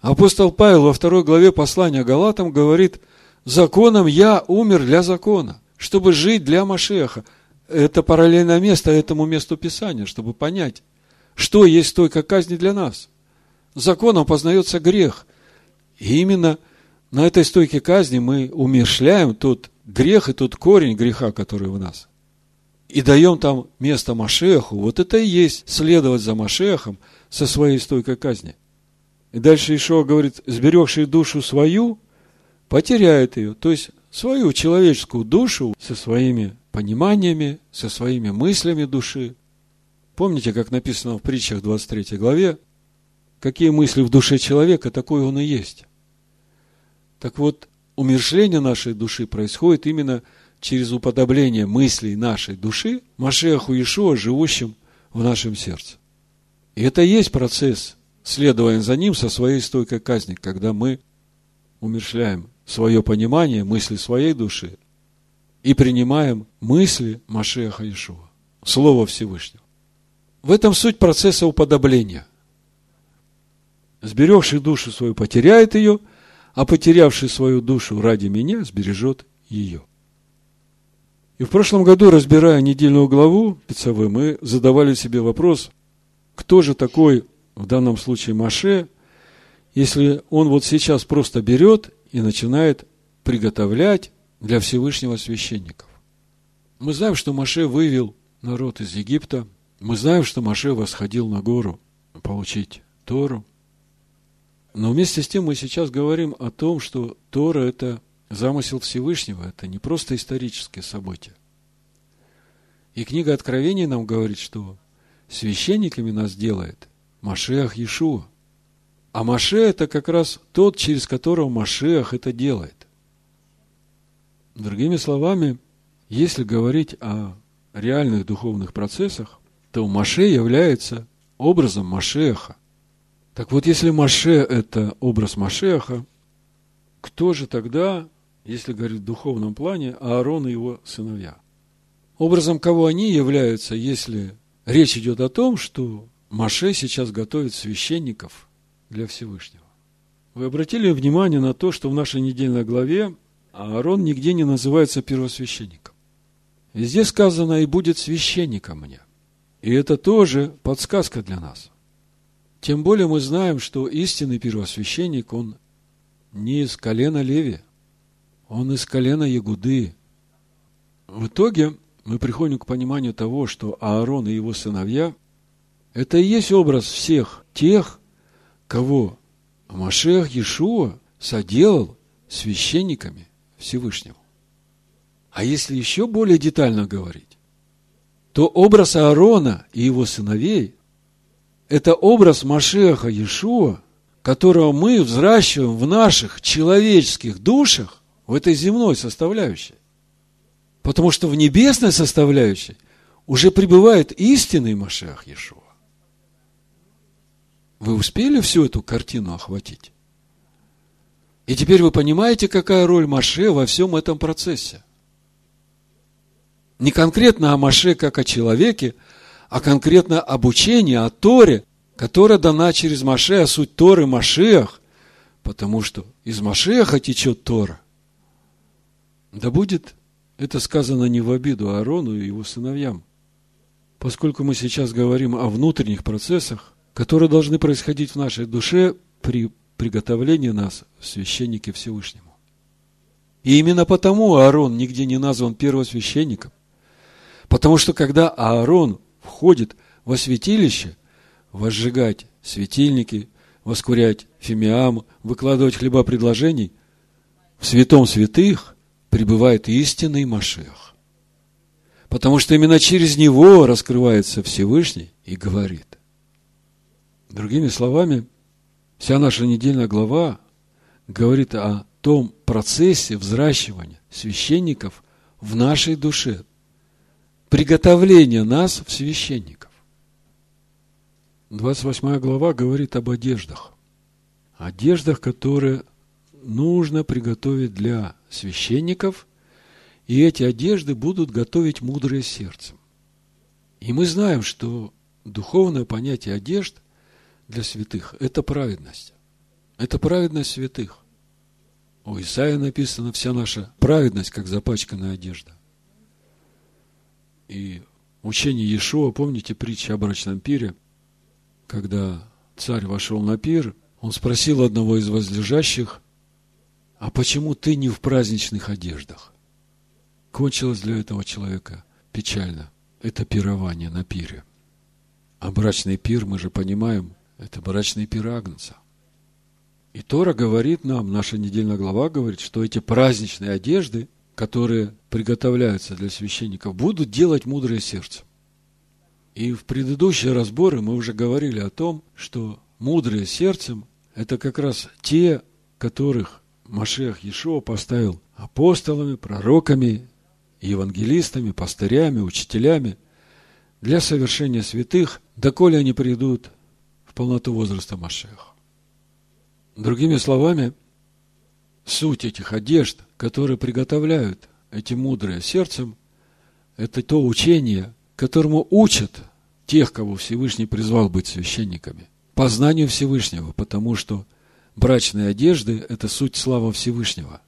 S1: Апостол Павел во второй главе послания Галатам говорит, законом я умер для закона, чтобы жить для Машеха. Это параллельное место этому месту Писания, чтобы понять, что есть стойка казни для нас. Законом познается грех. И именно на этой стойке казни мы умершляем тот грех и тот корень греха, который в нас и даем там место Машеху, вот это и есть следовать за Машехом со своей стойкой казни. И дальше Ишуа говорит, сберегший душу свою, потеряет ее. То есть, свою человеческую душу со своими пониманиями, со своими мыслями души. Помните, как написано в притчах 23 главе, какие мысли в душе человека, такой он и есть. Так вот, умершление нашей души происходит именно через уподобление мыслей нашей души Машеху Иешуа, живущим в нашем сердце. И это и есть процесс, следования за ним со своей стойкой казни, когда мы умершляем свое понимание, мысли своей души и принимаем мысли Машеха Иешуа, Слово Всевышнего. В этом суть процесса уподобления. Сберегший душу свою потеряет ее, а потерявший свою душу ради меня сбережет ее. И в прошлом году, разбирая недельную главу Пиццавы, мы задавали себе вопрос, кто же такой в данном случае Маше, если он вот сейчас просто берет и начинает приготовлять для Всевышнего священников. Мы знаем, что Маше вывел народ из Египта. Мы знаем, что Маше восходил на гору получить Тору. Но вместе с тем мы сейчас говорим о том, что Тора – это замысел Всевышнего, это не просто историческое событие. И книга Откровений нам говорит, что священниками нас делает Машех Иешуа. А Маше это как раз тот, через которого Машех это делает. Другими словами, если говорить о реальных духовных процессах, то Маше является образом Машеха. Так вот, если Маше – это образ Машеха, кто же тогда если говорить в духовном плане, Аарон и его сыновья. Образом кого они являются, если речь идет о том, что Маше сейчас готовит священников для Всевышнего. Вы обратили внимание на то, что в нашей недельной главе Аарон нигде не называется первосвященником. Везде сказано «и будет священником мне». И это тоже подсказка для нас. Тем более мы знаем, что истинный первосвященник, он не из колена Левия, он из колена Ягуды. В итоге мы приходим к пониманию того, что Аарон и его сыновья – это и есть образ всех тех, кого Машех Иешуа соделал священниками Всевышнему. А если еще более детально говорить, то образ Аарона и его сыновей – это образ Машеха Иешуа, которого мы взращиваем в наших человеческих душах, в этой земной составляющей. Потому что в небесной составляющей уже пребывает истинный Машех Иешуа. Вы успели всю эту картину охватить? И теперь вы понимаете, какая роль Маше во всем этом процессе. Не конкретно о Маше как о человеке, а конкретно об учении, о Торе, которая дана через Маше, а суть Торы Машех, потому что из Машеха течет Тора. Да будет это сказано не в обиду Аарону и его сыновьям, поскольку мы сейчас говорим о внутренних процессах, которые должны происходить в нашей душе при приготовлении нас в священнике Всевышнему. И именно потому Аарон нигде не назван первосвященником. Потому что когда Аарон входит во святилище, возжигать светильники, воскурять фимиам, выкладывать хлеба предложений, в святом святых пребывает истинный Машех. Потому что именно через него раскрывается Всевышний и говорит. Другими словами, вся наша недельная глава говорит о том процессе взращивания священников в нашей душе, приготовления нас в священников. 28 глава говорит об одеждах. Одеждах, которые нужно приготовить для священников, и эти одежды будут готовить мудрые сердцем. И мы знаем, что духовное понятие одежд – для святых – это праведность. Это праведность святых. У Исаия написано вся наша праведность, как запачканная одежда. И учение Иешуа, помните притча о брачном пире, когда царь вошел на пир, он спросил одного из возлежащих, а почему ты не в праздничных одеждах? Кончилось для этого человека печально. Это пирование на пире. А брачный пир, мы же понимаем, это брачный пир Агнца. И Тора говорит нам, наша недельная глава говорит, что эти праздничные одежды, которые приготовляются для священников, будут делать мудрое сердце. И в предыдущие разборы мы уже говорили о том, что мудрые сердцем – это как раз те, которых Машех Иешуа поставил апостолами, пророками, евангелистами, пастырями, учителями для совершения святых, доколе они придут в полноту возраста Машеха. Другими словами, суть этих одежд, которые приготовляют эти мудрые сердцем, это то учение, которому учат тех, кого Всевышний призвал быть священниками, познанию Всевышнего, потому что брачные одежды – это суть слава Всевышнего.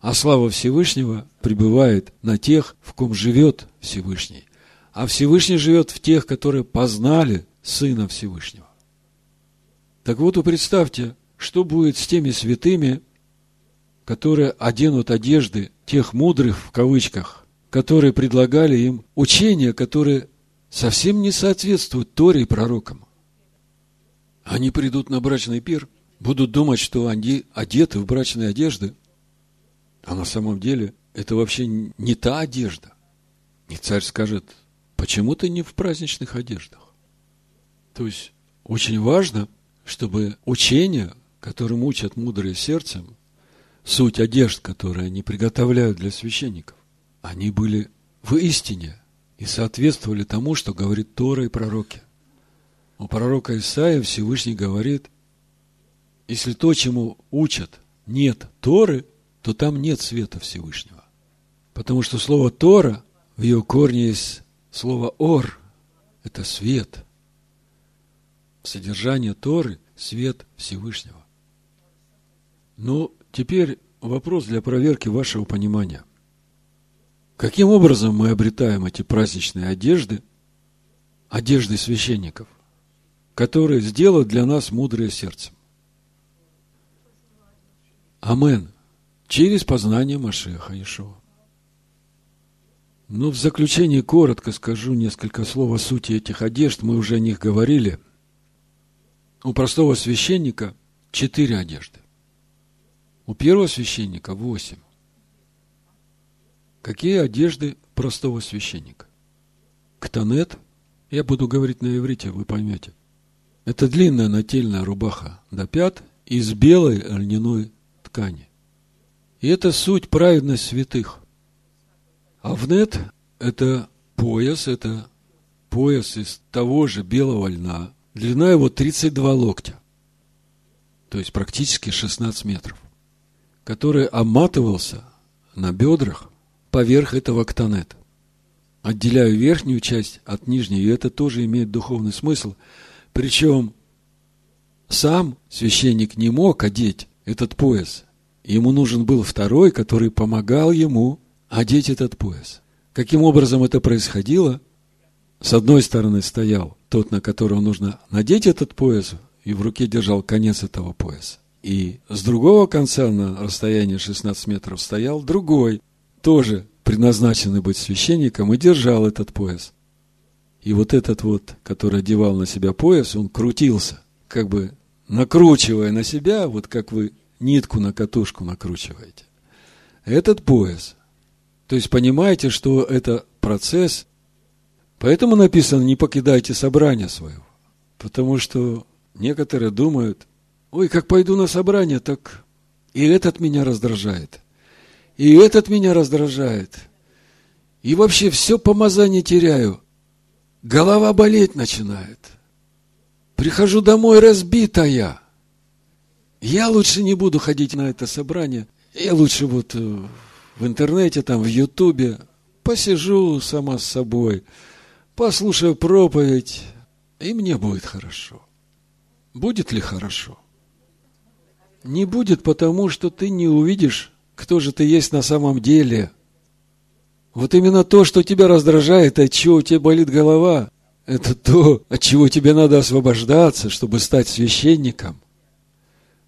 S1: А слава Всевышнего пребывает на тех, в ком живет Всевышний. А Всевышний живет в тех, которые познали Сына Всевышнего. Так вот, представьте, что будет с теми святыми, которые оденут одежды тех мудрых, в кавычках, которые предлагали им учения, которые совсем не соответствуют Торе и пророкам. Они придут на брачный пир, будут думать, что они одеты в брачные одежды, а на самом деле это вообще не та одежда. И царь скажет, почему ты не в праздничных одеждах? То есть очень важно – чтобы учения, которым учат мудрые сердцем, суть одежд, которые они приготовляют для священников, они были в истине и соответствовали тому, что говорит Тора и пророки. У пророка Исаия Всевышний говорит, если то, чему учат, нет Торы, то там нет света Всевышнего. Потому что слово Тора, в ее корне есть слово Ор, это свет – содержание Торы – свет Всевышнего. Но теперь вопрос для проверки вашего понимания. Каким образом мы обретаем эти праздничные одежды, одежды священников, которые сделают для нас мудрое сердце? Амен. Через познание Машеха Ишуа. Но ну, в заключение коротко скажу несколько слов о сути этих одежд. Мы уже о них говорили – у простого священника четыре одежды. У первого священника восемь. Какие одежды простого священника? Ктанет, я буду говорить на иврите, вы поймете. Это длинная нательная рубаха до пят из белой льняной ткани. И это суть праведность святых. А внет – это пояс, это пояс из того же белого льна. Длина его 32 локтя. То есть практически 16 метров. Который оматывался на бедрах поверх этого ктанета. Отделяю верхнюю часть от нижней, и это тоже имеет духовный смысл. Причем сам священник не мог одеть этот пояс. Ему нужен был второй, который помогал ему одеть этот пояс. Каким образом это происходило? С одной стороны стоял тот, на которого нужно надеть этот пояс, и в руке держал конец этого пояса. И с другого конца на расстоянии 16 метров стоял другой, тоже предназначенный быть священником, и держал этот пояс. И вот этот вот, который одевал на себя пояс, он крутился, как бы накручивая на себя, вот как вы нитку на катушку накручиваете. Этот пояс. То есть понимаете, что это процесс. Поэтому написано, не покидайте собрание своего. Потому что некоторые думают, ой, как пойду на собрание, так и этот меня раздражает. И этот меня раздражает. И вообще все помазание теряю. Голова болеть начинает. Прихожу домой разбитая. Я лучше не буду ходить на это собрание. Я лучше вот э, в интернете, там, в Ютубе посижу сама с собой, послушаю проповедь, и мне будет хорошо. Будет ли хорошо? Не будет, потому что ты не увидишь кто же ты есть на самом деле. Вот именно то, что тебя раздражает, от чего у тебя болит голова, это то, от чего тебе надо освобождаться, чтобы стать священником.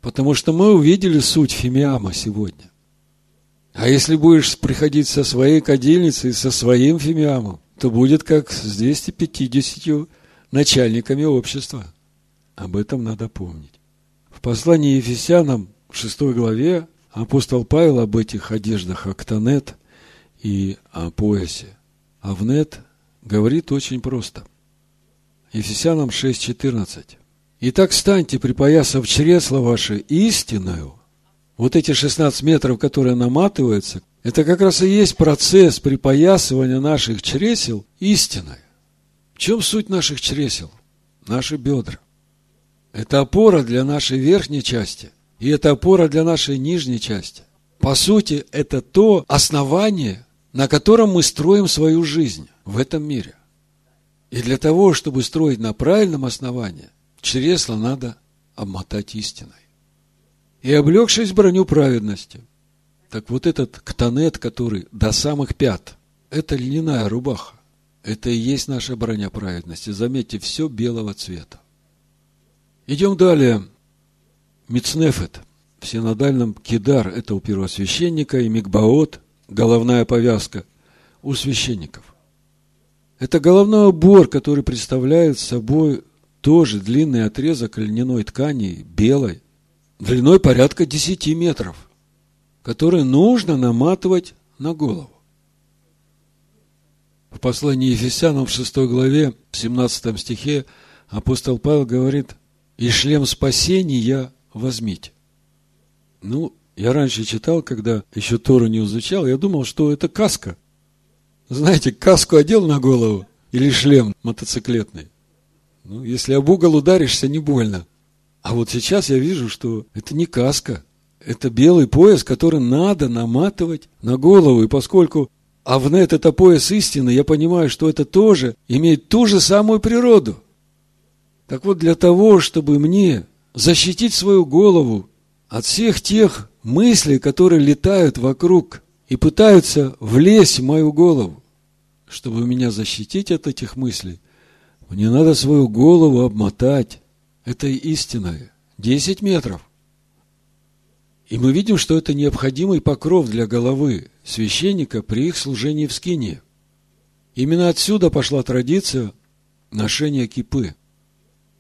S1: Потому что мы увидели суть фимиама сегодня. А если будешь приходить со своей кадильницей, со своим фимиамом, то будет как с 250 начальниками общества. Об этом надо помнить. В послании Ефесянам в 6 главе Апостол Павел об этих одеждах Актонет и о поясе Авнет говорит очень просто. Ефесянам 6.14. «Итак, станьте, припоясав чресла ваши истинную». Вот эти 16 метров, которые наматываются, это как раз и есть процесс припоясывания наших чресел истиной. В чем суть наших чресел? Наши бедра. Это опора для нашей верхней части – и это опора для нашей нижней части. По сути, это то основание, на котором мы строим свою жизнь в этом мире. И для того, чтобы строить на правильном основании, чресло надо обмотать истиной. И облегшись броню праведности, так вот этот ктанет, который до самых пят, это льняная рубаха. Это и есть наша броня праведности. Заметьте, все белого цвета. Идем далее. Мицнефет. В синодальном кидар – это у первосвященника, и мигбаот – головная повязка у священников. Это головной убор, который представляет собой тоже длинный отрезок льняной ткани, белой, длиной порядка 10 метров, который нужно наматывать на голову. В послании Ефесянам в 6 главе, в 17 стихе, апостол Павел говорит, «И шлем спасения возьмите. Ну, я раньше читал, когда еще Тору не изучал, я думал, что это каска. Знаете, каску одел на голову или шлем мотоциклетный. Ну, если об угол ударишься, не больно. А вот сейчас я вижу, что это не каска. Это белый пояс, который надо наматывать на голову. И поскольку Авнет – это пояс истины, я понимаю, что это тоже имеет ту же самую природу. Так вот, для того, чтобы мне защитить свою голову от всех тех мыслей, которые летают вокруг и пытаются влезть в мою голову. Чтобы меня защитить от этих мыслей, мне надо свою голову обмотать этой истиной. 10 метров. И мы видим, что это необходимый покров для головы священника при их служении в скине. Именно отсюда пошла традиция ношения кипы.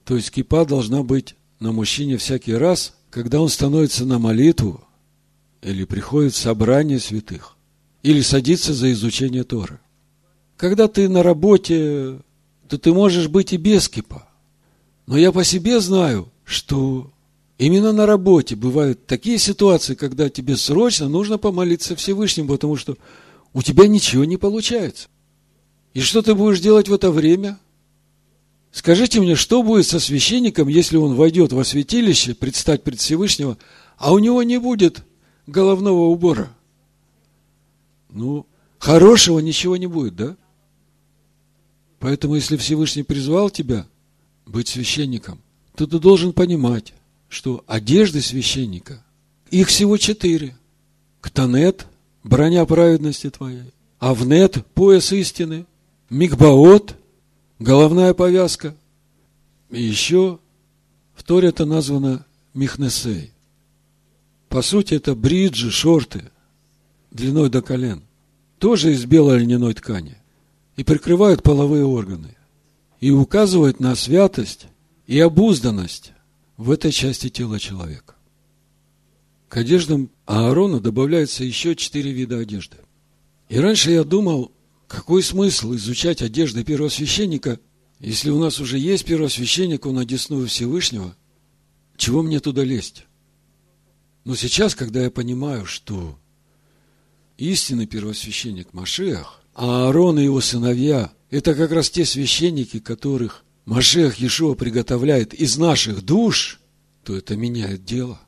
S1: То есть кипа должна быть на мужчине всякий раз, когда он становится на молитву или приходит в собрание святых.
S2: или садиться за изучение Торы. Когда ты на работе, то ты можешь быть и без кипа. Но я по себе знаю, что именно на работе бывают такие ситуации, когда тебе срочно нужно помолиться Всевышнему, потому что у тебя ничего не получается. И что ты будешь делать в это время? Скажите мне, что будет со священником, если он войдет во святилище, предстать пред Всевышнего, а у него не будет головного убора? Ну, хорошего ничего не будет, да? Поэтому, если Всевышний призвал тебя быть священником, то ты должен понимать, что одежды священника, их всего четыре. Ктанет – броня праведности твоей. Авнет – пояс истины. Мигбаот – головная повязка. И еще в Торе это названо Михнесей. По сути, это бриджи, шорты длиной до колен. Тоже из белой льняной ткани. И прикрывают половые органы. И указывают на святость и обузданность в этой части тела человека. К одеждам Аарона добавляется еще четыре вида одежды. И раньше я думал, какой смысл изучать одежды первосвященника, если у нас уже есть первосвященник, он одесную Всевышнего, чего мне туда лезть? Но сейчас, когда я понимаю, что истинный первосвященник Машех, а Аарон и его сыновья – это как раз те священники, которых Машех Иешуа приготовляет из наших душ, то это меняет дело.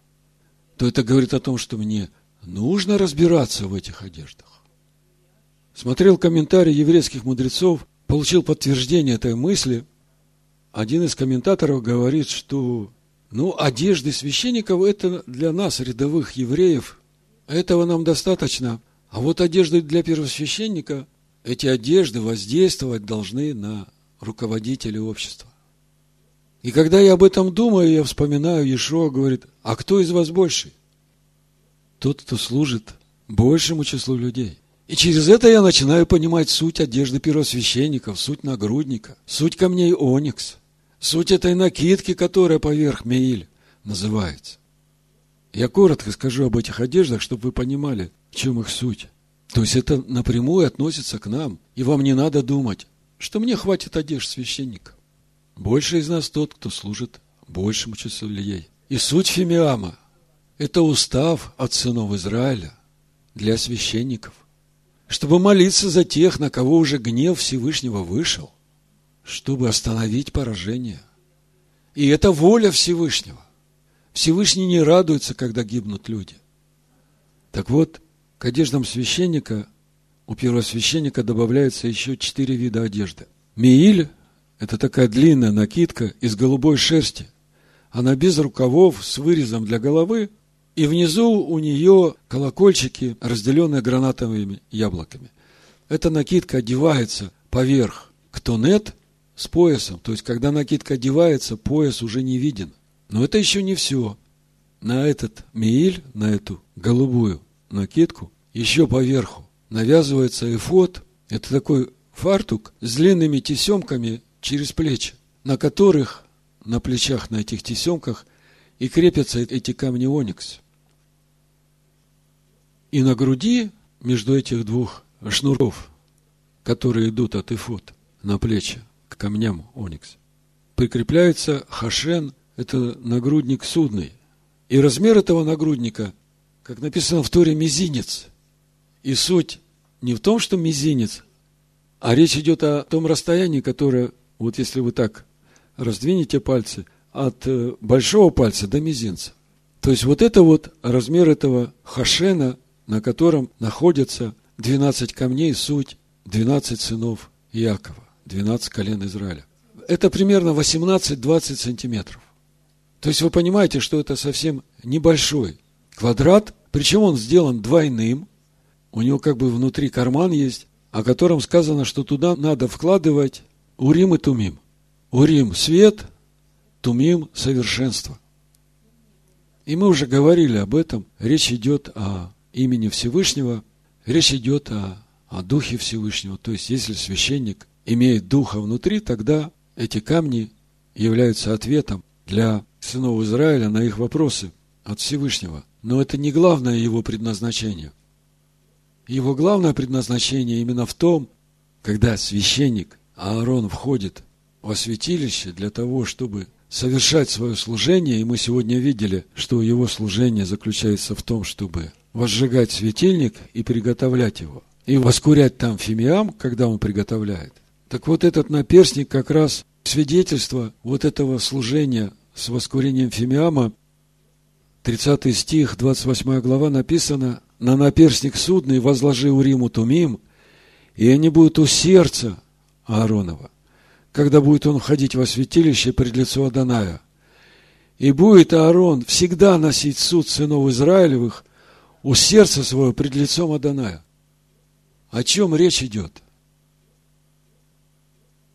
S2: То это говорит о том, что мне нужно разбираться в этих одеждах. Смотрел комментарий еврейских мудрецов, получил подтверждение этой мысли. Один из комментаторов говорит, что ну, одежды священников – это для нас, рядовых евреев, этого нам достаточно. А вот одежды для первосвященника, эти одежды воздействовать должны на руководителей общества. И когда я об этом думаю, я вспоминаю, Ешуа говорит, а кто из вас больше? Тот, кто служит большему числу людей. И через это я начинаю понимать суть одежды первосвященников, суть нагрудника, суть камней оникс, суть этой накидки, которая поверх Меиль называется. Я коротко скажу об этих одеждах, чтобы вы понимали, в чем их суть. То есть это напрямую относится к нам, и вам не надо думать, что мне хватит одежд священника. Больше из нас тот, кто служит большему числу людей. И суть Фимиама – это устав от сынов Израиля для священников чтобы молиться за тех, на кого уже гнев Всевышнего вышел, чтобы остановить поражение. И это воля Всевышнего. Всевышний не радуется, когда гибнут люди. Так вот, к одеждам священника у первосвященника добавляется еще четыре вида одежды. Мииль – это такая длинная накидка из голубой шерсти. Она без рукавов, с вырезом для головы – и внизу у нее колокольчики, разделенные гранатовыми яблоками. Эта накидка одевается поверх ктонет с поясом. То есть, когда накидка одевается, пояс уже не виден. Но это еще не все. На этот меиль, на эту голубую накидку, еще поверху навязывается эфот. Это такой фартук с длинными тесемками через плечи, на которых, на плечах на этих тесемках и крепятся эти камни оникс. И на груди, между этих двух шнуров, которые идут от эфот на плечи к камням оникс, прикрепляется хашен, это нагрудник судный. И размер этого нагрудника, как написано в Торе, мизинец. И суть не в том, что мизинец, а речь идет о том расстоянии, которое, вот если вы так раздвинете пальцы, от э, большого пальца до мизинца. То есть вот это вот размер этого хашена, на котором находятся 12 камней, суть 12 сынов Иакова, 12 колен Израиля. Это примерно 18-20 сантиметров. То есть вы понимаете, что это совсем небольшой квадрат, причем он сделан двойным, у него как бы внутри карман есть, о котором сказано, что туда надо вкладывать урим и тумим. Урим – свет, тумим – совершенство. И мы уже говорили об этом. Речь идет о имени Всевышнего, речь идет о, о Духе Всевышнего. То есть, если священник имеет Духа внутри, тогда эти камни являются ответом для сынов Израиля на их вопросы от Всевышнего. Но это не главное его предназначение. Его главное предназначение именно в том, когда священник Аарон входит во святилище для того, чтобы совершать свое служение, и мы сегодня видели, что его служение заключается в том, чтобы возжигать светильник и приготовлять его, и воскурять там фимиам, когда он приготовляет. Так вот этот наперстник как раз свидетельство вот этого служения с воскурением фимиама 30 стих, 28 глава написано, «На наперстник судный возложи у Риму Тумим, и они будут у сердца Ааронова, когда будет он входить во святилище пред лицо Аданая. И будет Аарон всегда носить суд сынов Израилевых у сердца своего пред лицом Аданая». О чем речь идет?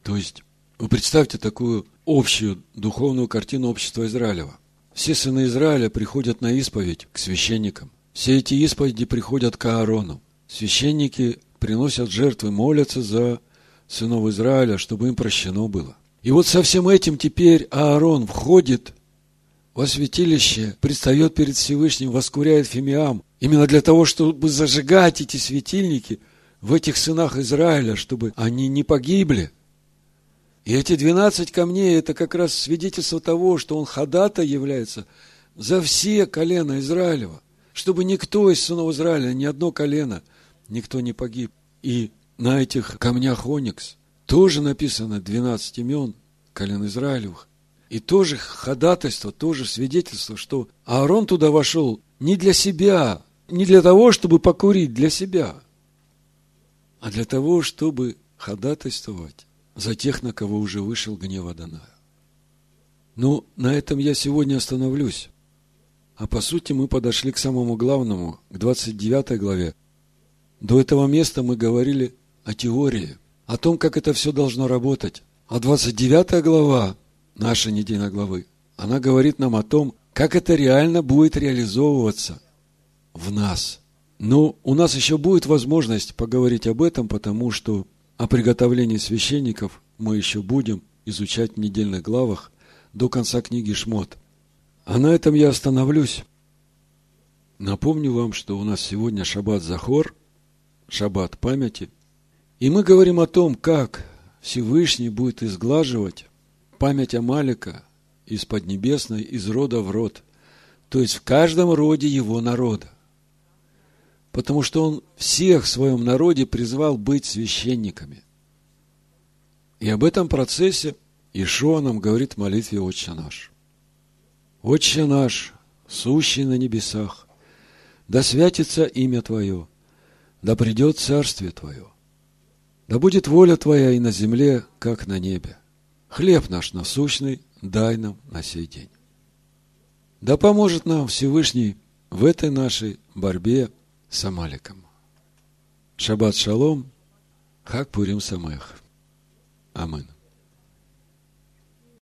S2: То есть, вы представьте такую общую духовную картину общества Израилева – все сыны Израиля приходят на исповедь к священникам. Все эти исповеди приходят к Аарону. Священники приносят жертвы, молятся за сынов Израиля, чтобы им прощено было. И вот со всем этим теперь Аарон входит во святилище, предстает перед Всевышним, воскуряет фимиам, именно для того, чтобы зажигать эти светильники в этих сынах Израиля, чтобы они не погибли, и эти 12 камней – это как раз свидетельство того, что он ходатай является за все колена Израилева, чтобы никто из сынов Израиля, ни одно колено, никто не погиб. И на этих камнях оникс тоже написано 12 имен колен Израилевых. И тоже ходатайство, тоже свидетельство, что Аарон туда вошел не для себя, не для того, чтобы покурить для себя, а для того, чтобы ходатайствовать за тех, на кого уже вышел гнев Адоная. Ну, на этом я сегодня остановлюсь. А по сути мы подошли к самому главному, к 29 главе. До этого места мы говорили о теории, о том, как это все должно работать. А 29 глава нашей недельной главы, она говорит нам о том, как это реально будет реализовываться в нас. Но у нас еще будет возможность поговорить об этом, потому что о приготовлении священников мы еще будем изучать в недельных главах до конца книги Шмот. А на этом я остановлюсь. Напомню вам, что у нас сегодня шаббат Захор, шаббат памяти. И мы говорим о том, как Всевышний будет изглаживать память Амалика из Поднебесной, из рода в род, то есть в каждом роде его народа потому что он всех в своем народе призвал быть священниками. И об этом процессе Ишуа нам говорит в молитве «Отче наш». «Отче наш, сущий на небесах, да святится имя Твое, да придет царствие Твое, да будет воля Твоя и на земле, как на небе. Хлеб наш насущный дай нам на сей день. Да поможет нам Всевышний в этой нашей борьбе с Амаликом. Шаббат шалом, хак пурим самех. Амин.